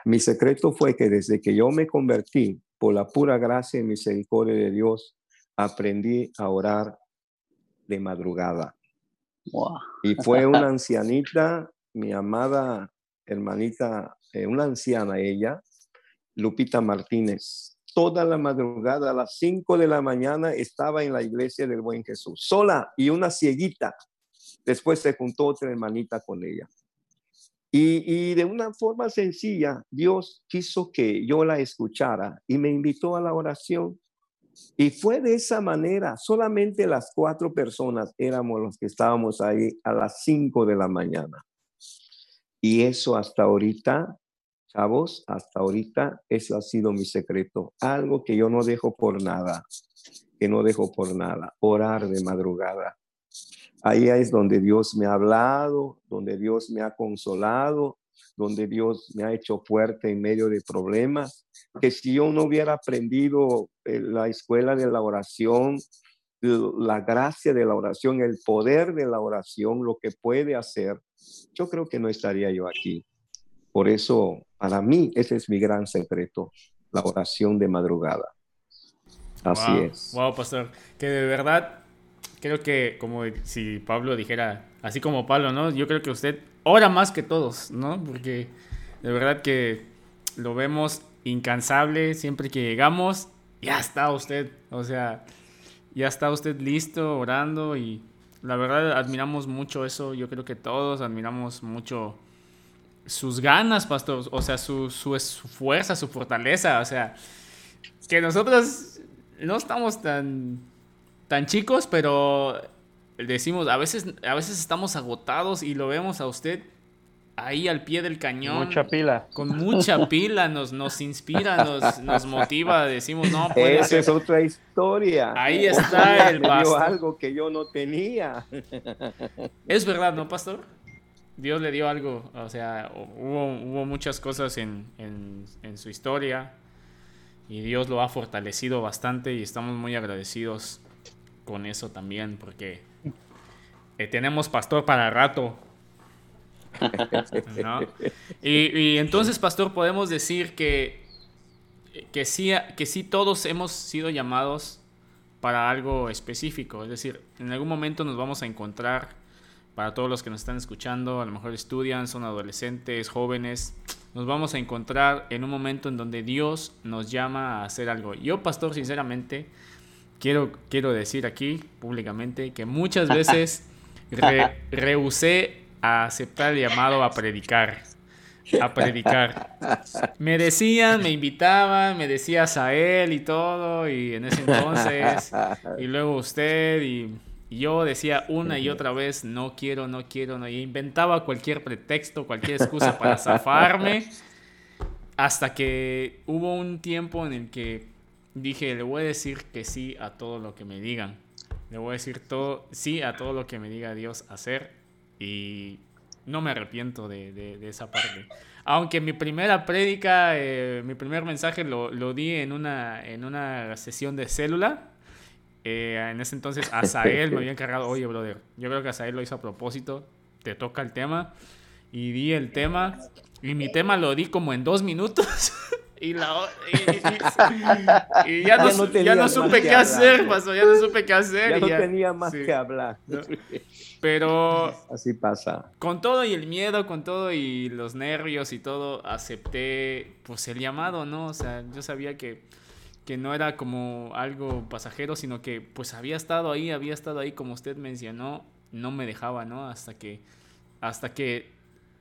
S4: Mi secreto fue que desde que yo me convertí, por la pura gracia y misericordia de Dios, aprendí a orar de madrugada. Y fue una ancianita, mi amada hermanita, eh, una anciana ella, Lupita Martínez. Toda la madrugada a las 5 de la mañana estaba en la iglesia del Buen Jesús, sola y una cieguita. Después se juntó otra hermanita con ella. Y, de una forma sencilla, Dios quiso que yo la escuchara y me invitó a la oración. Y fue de esa manera, solamente las cuatro personas éramos los que estábamos ahí a las 5 de la mañana. Y eso hasta ahorita Chavos, hasta ahorita eso ha sido mi secreto. Algo que yo no dejo por nada, que no dejo por nada. Orar de madrugada. Ahí es donde Dios me ha hablado, donde Dios me ha consolado, donde Dios me ha hecho fuerte en medio de problemas. Que si yo no hubiera aprendido la escuela de la oración, la gracia de la oración, el poder de la oración, lo que puede hacer, yo creo que no estaría yo aquí. Por eso, para mí, ese es mi gran secreto, la oración de madrugada. Así es.
S1: Wow, pastor, que de verdad creo que como si Pablo dijera, así como Pablo, ¿no? Yo creo que usted ora más que todos, ¿no? Porque de verdad que lo vemos incansable siempre que llegamos, ya está usted, o sea, ya está usted listo orando y la verdad admiramos mucho eso, yo creo que todos admiramos mucho sus ganas, pastor, o sea, su, su, su fuerza, su fortaleza, o sea, que nosotros no estamos tan, tan chicos, pero decimos, a veces, a veces estamos agotados y lo vemos a usted ahí al pie del cañón.
S3: Mucha pila.
S1: Con mucha pila, nos, nos inspira, nos, nos motiva, decimos, no, puede
S4: Esa es otra historia.
S1: Ahí está el pastor.
S4: algo que yo no tenía.
S1: Es verdad, ¿no, pastor? Dios le dio algo, o sea, hubo, muchas cosas en, su historia y Dios lo ha fortalecido bastante y estamos muy agradecidos con eso también, porque eh, tenemos pastor para rato. Y, y, entonces, pastor, podemos decir que, que, sí, que sí todos hemos sido llamados para algo específico. Es decir, en algún momento nos vamos a encontrar, para todos los que nos están escuchando, a lo mejor estudian, son adolescentes, jóvenes, nos vamos a encontrar en un momento en donde Dios nos llama a hacer algo. Yo, pastor, sinceramente, quiero, quiero decir aquí públicamente que muchas veces re, rehusé a aceptar el llamado a predicar. A predicar. Me decían, me invitaban, me decía Sael y todo, y en ese entonces, y luego usted, y yo decía una y otra vez, no quiero, no quiero, no, y inventaba cualquier pretexto, cualquier excusa para zafarme, hasta que hubo un tiempo en el que dije, le voy a decir que sí a todo lo que me digan. Le voy a decir todo, sí a todo lo que me diga Dios hacer y no me arrepiento de, de, de esa parte. Aunque mi primera prédica, eh, mi primer mensaje lo, lo, di en una, en una sesión de célula. Eh, en ese entonces Asael me había encargado, oye, brother, yo creo que Asael lo hizo a propósito, te toca el tema. Y di el tema, y mi tema lo di como en dos minutos. y, la, y, y, y ya, no, ya, no ya, no, supe qué hacer, pasó, ya no supe qué hacer.
S4: Ya no tenía más sí. que hablar.
S1: No. Pero
S4: así pasa.
S1: Con todo y el miedo, con todo y los nervios y todo, acepté pues el llamado, ¿no? O sea, yo sabía que, que no era como algo pasajero, sino que pues había estado ahí, había estado ahí como usted mencionó, no me dejaba, ¿no? Hasta que hasta que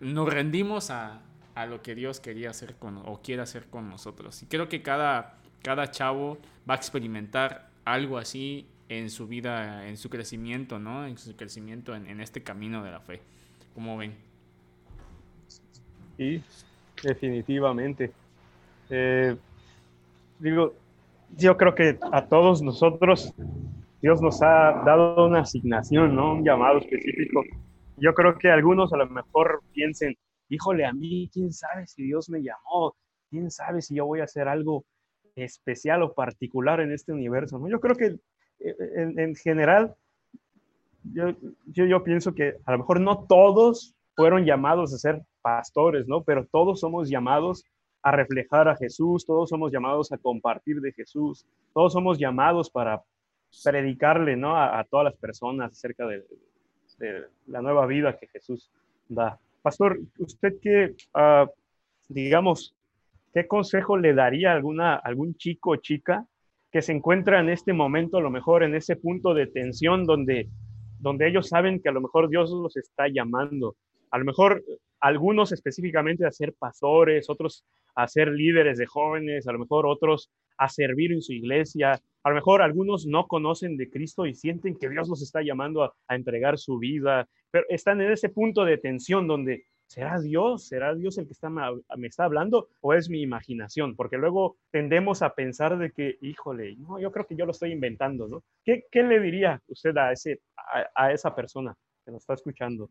S1: nos rendimos a, a lo que Dios quería hacer con, o quiere hacer con nosotros. Y creo que cada, cada chavo va a experimentar algo así en su vida, en su crecimiento, ¿no? En su crecimiento en, en este camino de la fe. ¿Cómo ven?
S3: Sí, definitivamente. Eh, digo, yo creo que a todos nosotros Dios nos ha dado una asignación, ¿no? Un llamado específico. Yo creo que algunos a lo mejor piensen, híjole, a mí, ¿quién sabe si Dios me llamó? ¿Quién sabe si yo voy a hacer algo especial o particular en este universo? ¿no? Yo creo que en, en general, yo, yo, yo, pienso que a lo mejor no todos fueron llamados a ser pastores, ¿no? Pero todos somos llamados a reflejar a Jesús, todos somos llamados a compartir de Jesús, todos somos llamados para predicarle, ¿no? A, todas las personas acerca de, la nueva vida que Jesús da. Pastor, usted que, uh, digamos, ¿qué consejo le daría a alguna, algún chico o chica que se encuentra en este momento, a lo mejor en ese punto de tensión donde, donde ellos saben que a lo mejor Dios los está llamando. A lo mejor algunos específicamente a ser pastores, otros a ser líderes de jóvenes, a lo mejor otros a servir en su iglesia, a lo mejor algunos no conocen de Cristo y sienten que Dios los está llamando a, a entregar su vida, pero están en ese punto de tensión donde ¿será Dios? ¿Será Dios el que me está hablando o es mi imaginación? Porque luego tendemos a pensar de que, híjole, no, yo creo que yo lo estoy inventando, ¿no? ¿Qué, qué le diría usted a, ese, a, a, esa persona que nos está escuchando?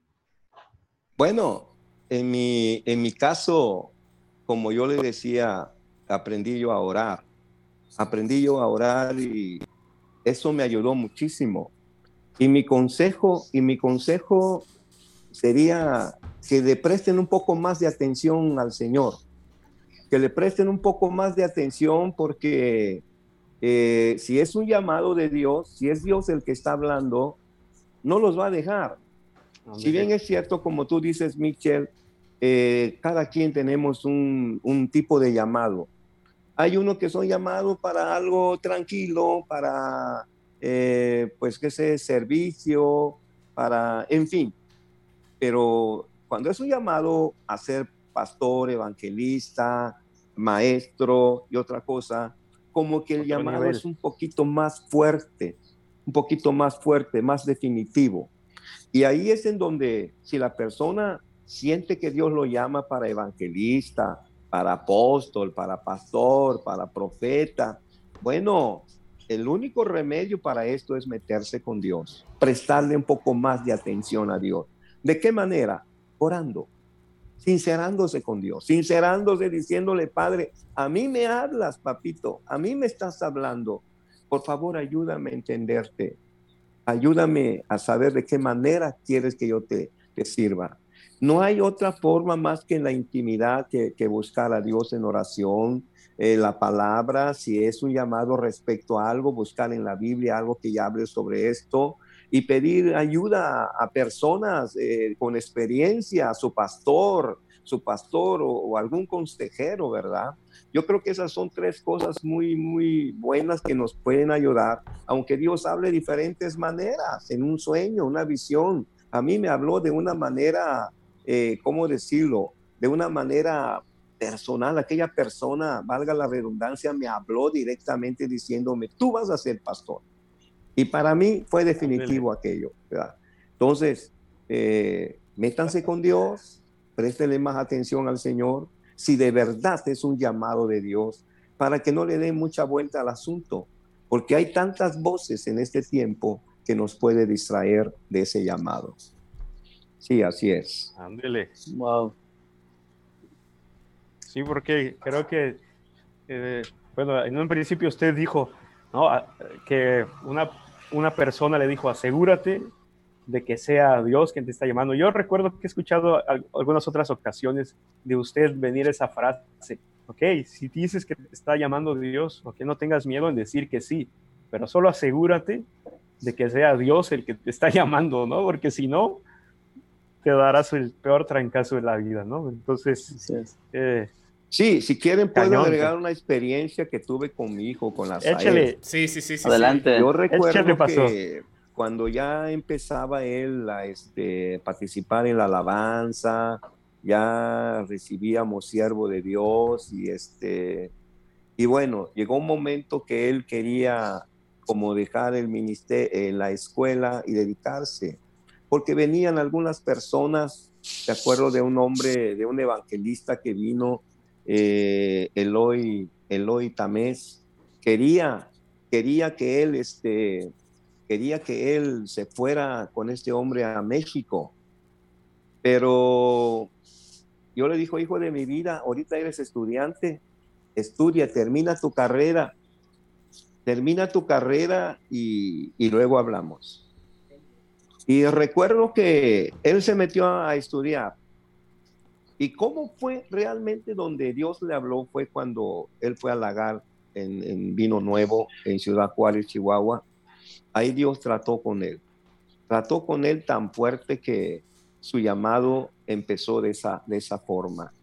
S4: Bueno, en mi, en mi caso, como yo le decía, aprendí yo a orar. Aprendí yo a orar y Eso me ayudó muchísimo. Y mi consejo, y mi consejo sería que le presten un poco más de atención al Señor, que le presten un poco más de atención porque eh, si es un llamado de Dios, si es Dios el que está hablando, no los va a dejar. Si bien es cierto, como tú dices, Michel, eh, cada quien tenemos un, un, tipo de llamado. Hay uno que son llamados para algo tranquilo, para, eh, pues, que sé, servicio, para, en fin. Pero cuando es un llamado a ser pastor, evangelista, maestro y otra cosa, como que el llamado es un poquito más fuerte, un poquito más fuerte, más definitivo. Y ahí es en donde si la persona siente que Dios lo llama para evangelista, para apóstol, para pastor, para profeta, bueno, el único remedio para esto es meterse con Dios, prestarle un poco más de atención a Dios. ¿De qué manera? Orando, sincerándose con Dios, sincerándose diciéndole, Padre, a mí me hablas, papito, a mí me estás hablando. Por favor, ayúdame a entenderte. Ayúdame a saber de qué manera quieres que yo te, sirva. No hay otra forma más que en la intimidad que, que buscar a Dios en oración, eh, la palabra, si es un llamado respecto a algo, buscar en la Biblia algo que ya hable sobre esto, y pedir ayuda a personas eh, con experiencia, a su pastor, su pastor o, algún consejero, ¿verdad? Yo creo que esas son tres cosas muy, muy buenas que nos pueden ayudar, aunque Dios hable de diferentes maneras, en un sueño, una visión. A mí me habló de una manera, eh, ¿cómo decirlo? De una manera personal, aquella persona, valga la redundancia, me habló directamente diciéndome, tú vas a ser pastor. Y para mí fue definitivo aquello. ¿verdad? Entonces, eh, métanse con Dios, préstenle más atención al Señor, si de verdad es un llamado de Dios, para que no le den mucha vuelta al asunto, porque hay tantas voces en este tiempo que nos puede distraer de ese llamado. Sí, así es.
S3: Ándele. Wow. Sí, porque creo que, eh, bueno, en un principio usted dijo, ¿no? Que una una persona le dijo, asegúrate de que sea Dios quien te está llamando. Yo recuerdo que he escuchado algunas otras ocasiones de usted venir esa frase, ok, si dices que te está llamando Dios, o que no tengas miedo en decir que sí, pero solo asegúrate de que sea Dios el que te está llamando, ¿no? Porque si no, te darás el peor trancazo de la vida, ¿no? Entonces,
S4: eh, Sí, si quieren puedo agregar una experiencia que tuve con mi hijo, con la
S1: Échale. Sí, sí, sí,
S2: Adelante.
S4: Yo recuerdo que cuando ya empezaba él a este, participar en la alabanza, ya recibíamos siervo de Dios y este y bueno, llegó un momento que él quería como dejar el ministerio, eh, la escuela y dedicarse, porque venían algunas personas, de acuerdo de un hombre, de un evangelista que vino eh, Eloy, Eloy Tamés, quería, quería que él, este, quería que él se fuera con este hombre a México, pero yo le dijo, hijo de mi vida, ahorita eres estudiante, estudia, termina tu carrera, termina tu carrera y, luego hablamos. Y recuerdo que él se metió a estudiar, ¿Y cómo fue realmente donde Dios le habló? Fue cuando él fue a lagar en, Vino Nuevo, en Ciudad Juárez, Chihuahua. Ahí Dios trató con él. Trató con él tan fuerte que su llamado empezó de esa, de esa forma.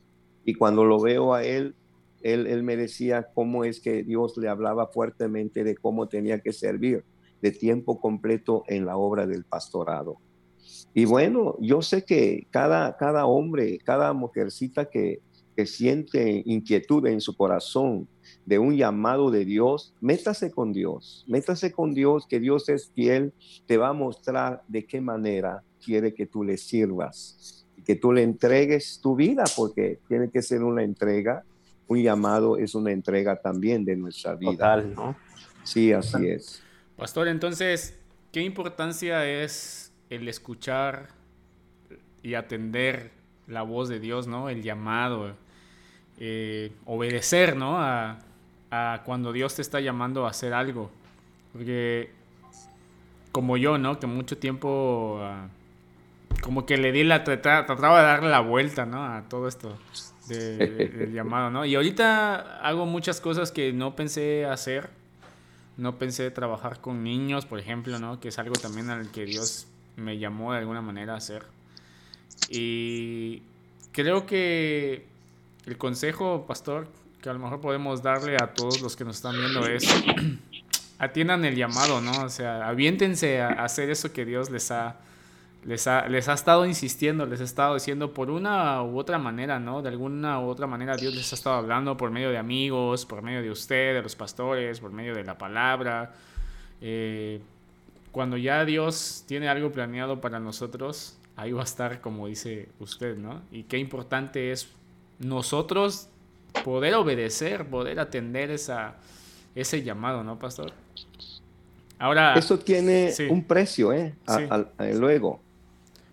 S4: Y cuando lo veo a él, él, me decía cómo es que Dios le hablaba fuertemente de cómo tenía que servir de tiempo completo en la obra del pastorado. Y bueno, yo sé que cada, cada hombre, cada mujercita que, que siente inquietud en su corazón de un llamado de Dios, métase con Dios, métase con Dios, que Dios es fiel, te va a mostrar de qué manera quiere que tú le sirvas y que tú le entregues tu vida, porque tiene que ser una entrega, un llamado es una entrega también de nuestra vida.
S3: Total, ¿no?
S4: Sí, así es.
S1: Pastor, entonces, ¿qué importancia es el escuchar y atender la voz de Dios, ¿no? El llamado, eh, obedecer, ¿no? A, cuando Dios te está llamando a hacer algo. Porque como yo, ¿no? Que mucho tiempo ah, como que le di la trataba de darle la vuelta, ¿no? A todo esto del llamado, ¿no? Y ahorita hago muchas cosas que no pensé hacer. No pensé trabajar con niños, por ejemplo, ¿no? Que es algo también al que Dios me llamó de alguna manera a hacer. Y creo que el consejo, pastor, que a lo mejor podemos darle a todos los que nos están viendo es atiendan el llamado, ¿no? O sea, aviéntense a hacer eso que Dios les ha, les ha, les ha estado insistiendo, les ha estado diciendo por una u otra manera, ¿no? De alguna u otra manera Dios les ha estado hablando por medio de amigos, por medio de usted, de los pastores, por medio de la palabra. Eh, cuando ya Dios tiene algo planeado para nosotros, ahí va a estar como dice usted, ¿no? Y qué importante es nosotros poder obedecer, poder atender esa, ese llamado, ¿no, pastor?
S4: Ahora, eso tiene un precio, ¿eh? luego.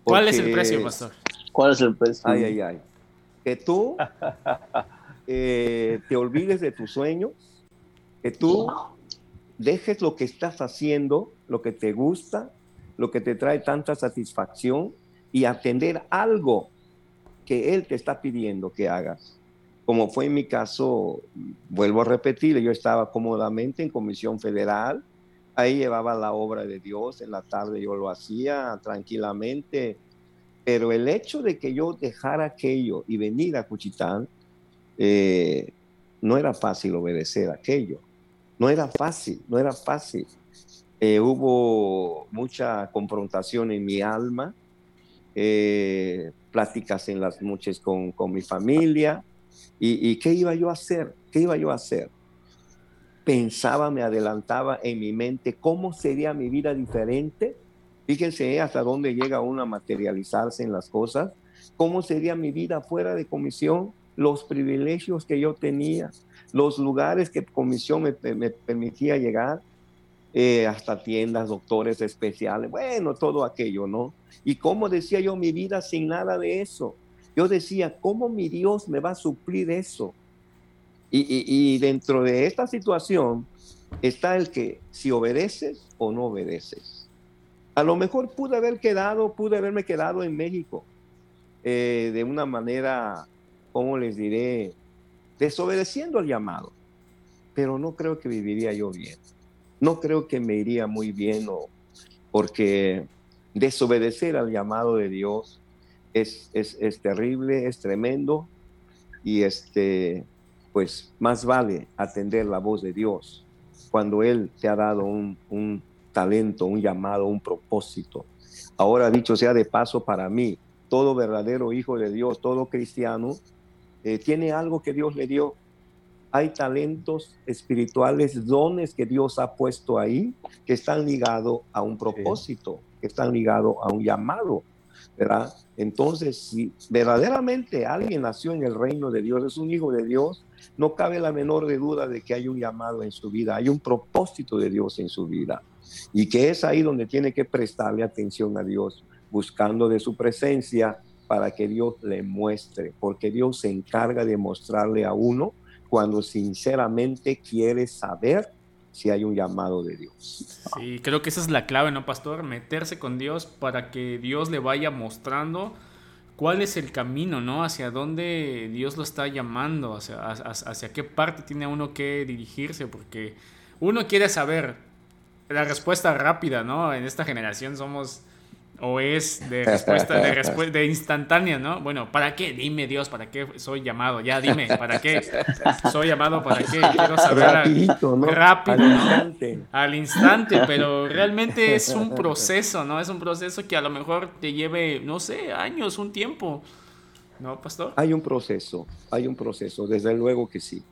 S1: ¿Cuál es el precio, pastor?
S2: ¿Cuál es el precio?
S4: Ay, ay, ay. Que tú eh, te olvides de tus sueños, que tú dejes lo que estás haciendo, lo que te gusta, lo que te trae tanta satisfacción y atender algo que Él te está pidiendo que hagas. Como fue en mi caso, vuelvo a repetir, yo estaba cómodamente en Comisión Federal, ahí llevaba la obra de Dios, en la tarde yo lo hacía tranquilamente, pero el hecho de que yo dejara aquello y venir a Cuchitán, eh, no era fácil obedecer aquello, no era fácil, no era fácil. Eh, hubo mucha confrontación en mi alma, eh, pláticas en las noches con, con mi familia, ¿Y, ¿Y qué iba yo a hacer? ¿Qué iba yo a hacer? Pensaba, me adelantaba en mi mente cómo sería mi vida diferente. Fíjense hasta dónde llega uno a materializarse en las cosas. ¿Cómo sería mi vida fuera de comisión? Los privilegios que yo tenía, los lugares que comisión me, me permitía llegar, eh, hasta tiendas, doctores especiales, bueno, todo aquello, ¿no? Y cómo decía yo mi vida sin nada de eso. Yo decía, ¿cómo mi Dios me va a suplir eso? Y, dentro de esta situación está el que si obedeces o no obedeces. A lo mejor pude haber quedado, pude haberme quedado en México eh, de una manera, ¿cómo les diré? Desobedeciendo al llamado. Pero no creo que viviría yo bien. No creo que me iría muy bien o, porque desobedecer al llamado de Dios es, es, terrible, es tremendo y este, pues más vale atender la voz de Dios cuando Él te ha dado un, un talento, un llamado, un propósito. Ahora dicho sea de paso para mí, todo verdadero hijo de Dios, todo cristiano, eh, tiene algo que Dios le dio. Hay talentos espirituales, dones que Dios ha puesto ahí, que están ligados a un propósito, que están ligados a un llamado. ¿verdad? Entonces, si verdaderamente alguien nació en el reino de Dios, es un hijo de Dios, no cabe la menor de duda de que hay un llamado en su vida, hay un propósito de Dios en su vida. Y que es ahí donde tiene que prestarle atención a Dios, buscando de su presencia para que Dios le muestre, porque Dios se encarga de mostrarle a uno cuando sinceramente quiere saber si hay un llamado de Dios.
S1: Sí, creo que esa es la clave, ¿no, pastor? Meterse con Dios para que Dios le vaya mostrando cuál es el camino, ¿no? Hacia dónde Dios lo está llamando, hacia, hacia qué parte tiene uno que dirigirse, porque uno quiere saber la respuesta rápida, ¿no? En esta generación somos o es de respuesta, de respuesta, de instantánea, ¿no? Bueno, ¿para qué? Dime Dios, ¿para qué soy llamado? Ya dime, ¿para qué soy llamado? ¿Para qué? Quiero saber
S4: Rapidito, ¿no?
S1: rápido, al instante. Al instante, pero realmente es un proceso, ¿no? Es un proceso que a lo mejor te lleve, no sé, años, un tiempo. ¿No, pastor?
S4: Hay un proceso, hay un proceso, desde luego que sí.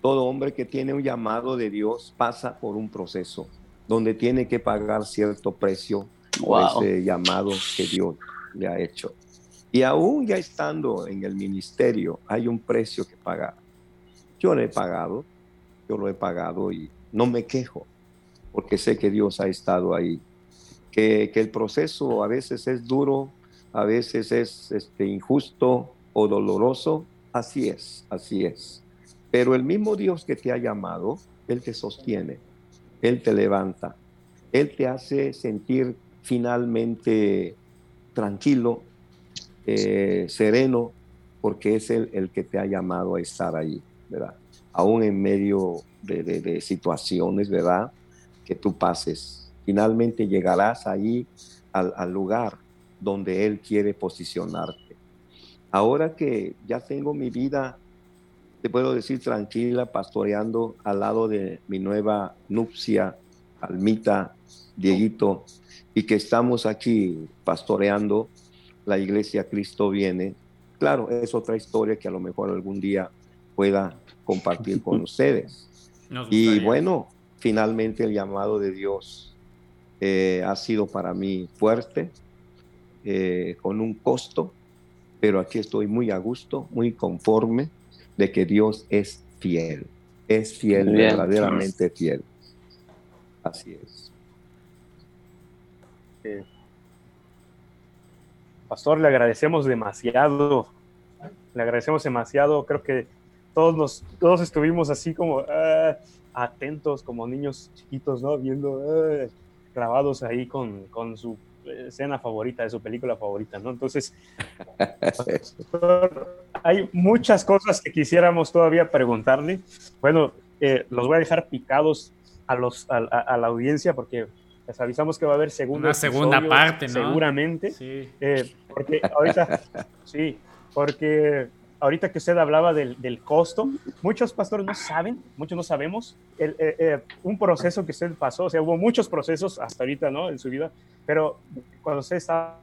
S4: Todo hombre que tiene un llamado de Dios pasa por un proceso donde tiene que pagar cierto precio ese llamado que Dios le ha hecho. Y aún ya estando en el ministerio, hay un precio que pagar. Yo lo he pagado, yo lo he pagado y no me quejo, porque sé que Dios ha estado ahí. Que, que el proceso a veces es duro, a veces es este, injusto o doloroso, así es, así es. Pero el mismo Dios que te ha llamado, Él te sostiene Él te levanta, Él te hace sentir finalmente tranquilo, eh, sereno, porque es el, el, que te ha llamado a estar ahí, ¿verdad? Aún en medio de, de, situaciones, ¿verdad? Que tú pases. Finalmente llegarás ahí al, al lugar donde Él quiere posicionarte. Ahora que ya tengo mi vida, te puedo decir tranquila, pastoreando al lado de mi nueva nupcia, Almita, Dieguito, y que estamos aquí pastoreando la iglesia Cristo viene. Claro, es otra historia que a lo mejor algún día pueda compartir con ustedes. Y bueno, finalmente el llamado de Dios eh, ha sido para mí fuerte, eh, con un costo, pero aquí estoy muy a gusto, muy conforme de que Dios es fiel, es fiel, Bien. verdaderamente fiel. Así es.
S3: Eh, pastor, le agradecemos demasiado, le agradecemos demasiado, creo que todos, nos, todos estuvimos así como uh, atentos, como niños chiquitos, ¿no? Viendo, uh, grabados ahí con, con su escena favorita, de su película favorita, ¿no? Entonces, hay muchas cosas que quisiéramos todavía preguntarle. Bueno, eh, los voy a dejar picados a, los, a, la audiencia porque les avisamos que va a haber segunda,
S1: Una segunda parte, ¿no?
S3: Seguramente.
S1: Sí.
S3: Eh, porque ahorita, sí, porque ahorita que usted hablaba del, del, costo, muchos pastores no saben, muchos no sabemos el, eh, eh, un proceso que usted pasó, o sea, hubo muchos procesos hasta ahorita, ¿no? En su vida, pero cuando usted estaba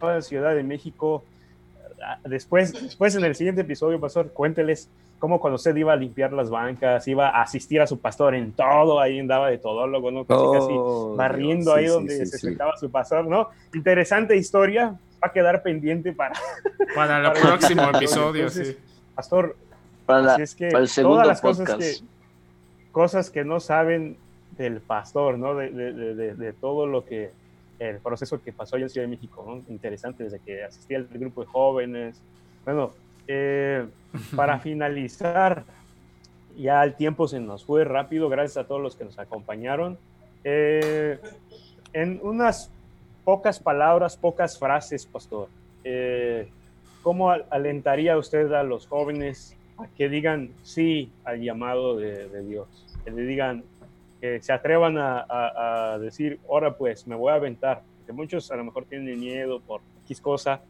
S3: en Ciudad de México, ah, después, después en el siguiente episodio, pastor, cuénteles cómo cuando usted iba a limpiar las bancas, iba a asistir a su pastor en todo, ahí andaba de todólogo, ¿no? Casi, oh, casi barriendo Dios, ahí sí, donde sí, se sí. sentaba su pastor, ¿no? Interesante historia, va a quedar pendiente para,
S1: para el para próximo el episodio. Entonces, sí.
S3: Pastor,
S2: para
S3: así es que
S2: para el
S3: todas las
S2: podcast.
S3: cosas que, cosas que no saben del pastor, ¿no? De, de, de, de, todo lo que, el proceso que pasó allá en Ciudad de México, ¿no? Interesante, desde que asistí al grupo de jóvenes. Bueno, eh, para finalizar, ya el tiempo se nos fue rápido, gracias a todos los que nos acompañaron. Eh, en unas pocas palabras, pocas frases, pastor. Eh, ¿Cómo alentaría usted a los jóvenes a que digan sí al llamado de, de Dios? Que le digan, que se atrevan a, a, a, decir, ahora pues me voy a aventar. Que muchos a lo mejor tienen miedo por X cosa.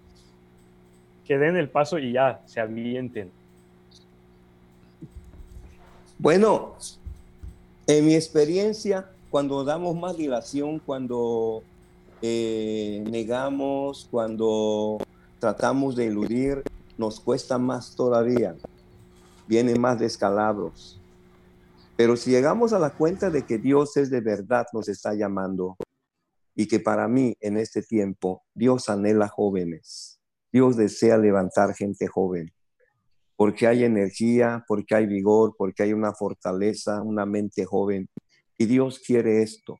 S3: Que den el paso y ya se avienten.
S4: Bueno, en mi experiencia, cuando damos más dilación, cuando eh, negamos, cuando tratamos de eludir, nos cuesta más todavía. Vienen más descalabros. Pero si llegamos a la cuenta de que Dios es de verdad, nos está llamando y que para mí en este tiempo Dios anhela jóvenes, Dios desea levantar gente joven, porque hay energía, porque hay vigor, porque hay una fortaleza, una mente joven y Dios quiere esto.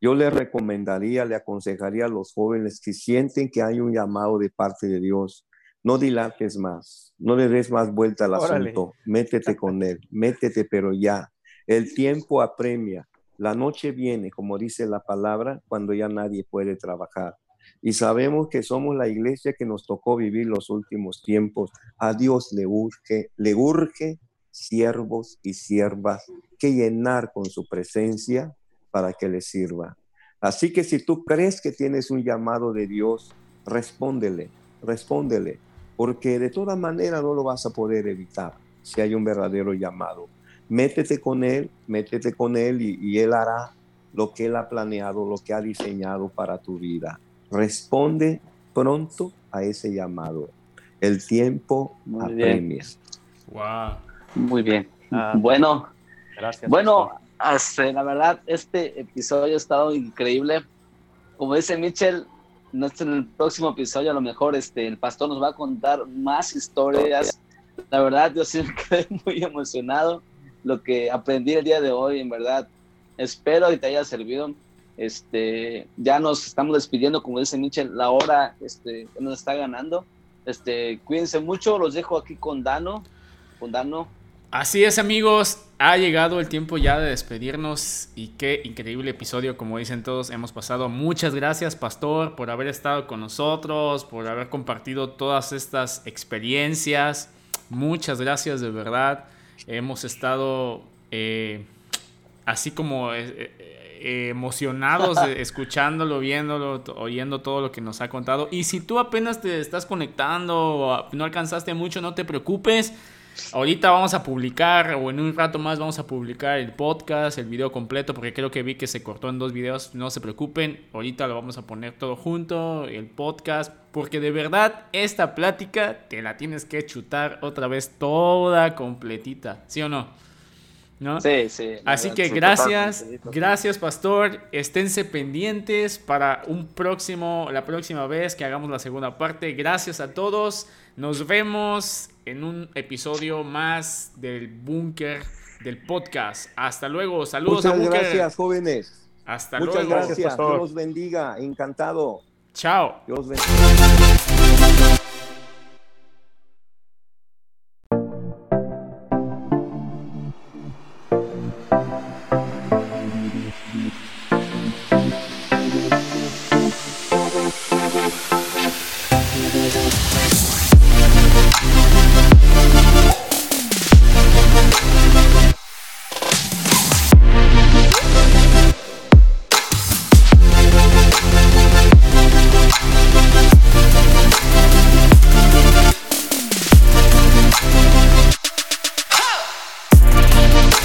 S4: Yo le recomendaría, le aconsejaría a los jóvenes que sienten que hay un llamado de parte de Dios, no dilates más, no le des más vuelta al Órale. asunto, métete con él, métete pero ya. El tiempo apremia, la noche viene, como dice la palabra, cuando ya nadie puede trabajar. Y sabemos que somos la iglesia que nos tocó vivir los últimos tiempos. A Dios le urge, le urge siervos y siervas que llenar con su presencia para que le sirva. Así que si tú crees que tienes un llamado de Dios, respóndele, respóndele, porque de toda manera no lo vas a poder evitar si hay un verdadero llamado. Métete con Él, métete con Él y, y Él hará lo que Él ha planeado, lo que ha diseñado para tu vida. Responde pronto a ese llamado. El tiempo
S2: Muy
S4: apremia.
S2: bien.
S1: Wow.
S2: Muy bien.
S3: Ah,
S2: bueno,
S3: Gracias.
S2: bueno, hasta, la verdad, este episodio ha estado increíble. Como dice Mitchell, no en el próximo episodio a lo mejor este, el pastor nos va a contar más historias. La verdad, yo sí me quedé muy emocionado. Lo que aprendí el día de hoy, en verdad, espero que te haya servido. Este, ya nos estamos despidiendo, como dice Mitchell, la hora este, nos está ganando. Este, cuídense mucho, los dejo aquí con Dano. Con Dano.
S1: Así es amigos, ha llegado el tiempo ya de despedirnos y qué increíble episodio, como dicen todos, hemos pasado. Muchas gracias Pastor por haber estado con nosotros, por haber compartido todas estas experiencias. Muchas gracias de verdad. Hemos estado eh, así como eh, eh, emocionados escuchándolo, viéndolo, oyendo todo lo que nos ha contado. Y si tú apenas te estás conectando o no alcanzaste mucho, no te preocupes Ahorita vamos a publicar, o en un rato más vamos a publicar el podcast, el video completo, porque creo que vi que se cortó en dos videos. No se preocupen, ahorita lo vamos a poner todo junto, el podcast, porque de verdad esta plática te la tienes que chutar otra vez toda completita, ¿sí o no? ¿No?
S2: Sí, sí.
S1: Así que gracias, gracias pastor. Esténse pendientes para un próximo, la próxima vez que hagamos la segunda parte. Gracias a todos. Nos vemos en un episodio más del Búnker del podcast. Hasta luego. Saludos
S4: Muchas gracias, jóvenes.
S1: Hasta
S4: Muchas
S1: luego.
S4: gracias. Dios los bendiga. Encantado.
S1: Chao.
S4: Dios bendiga.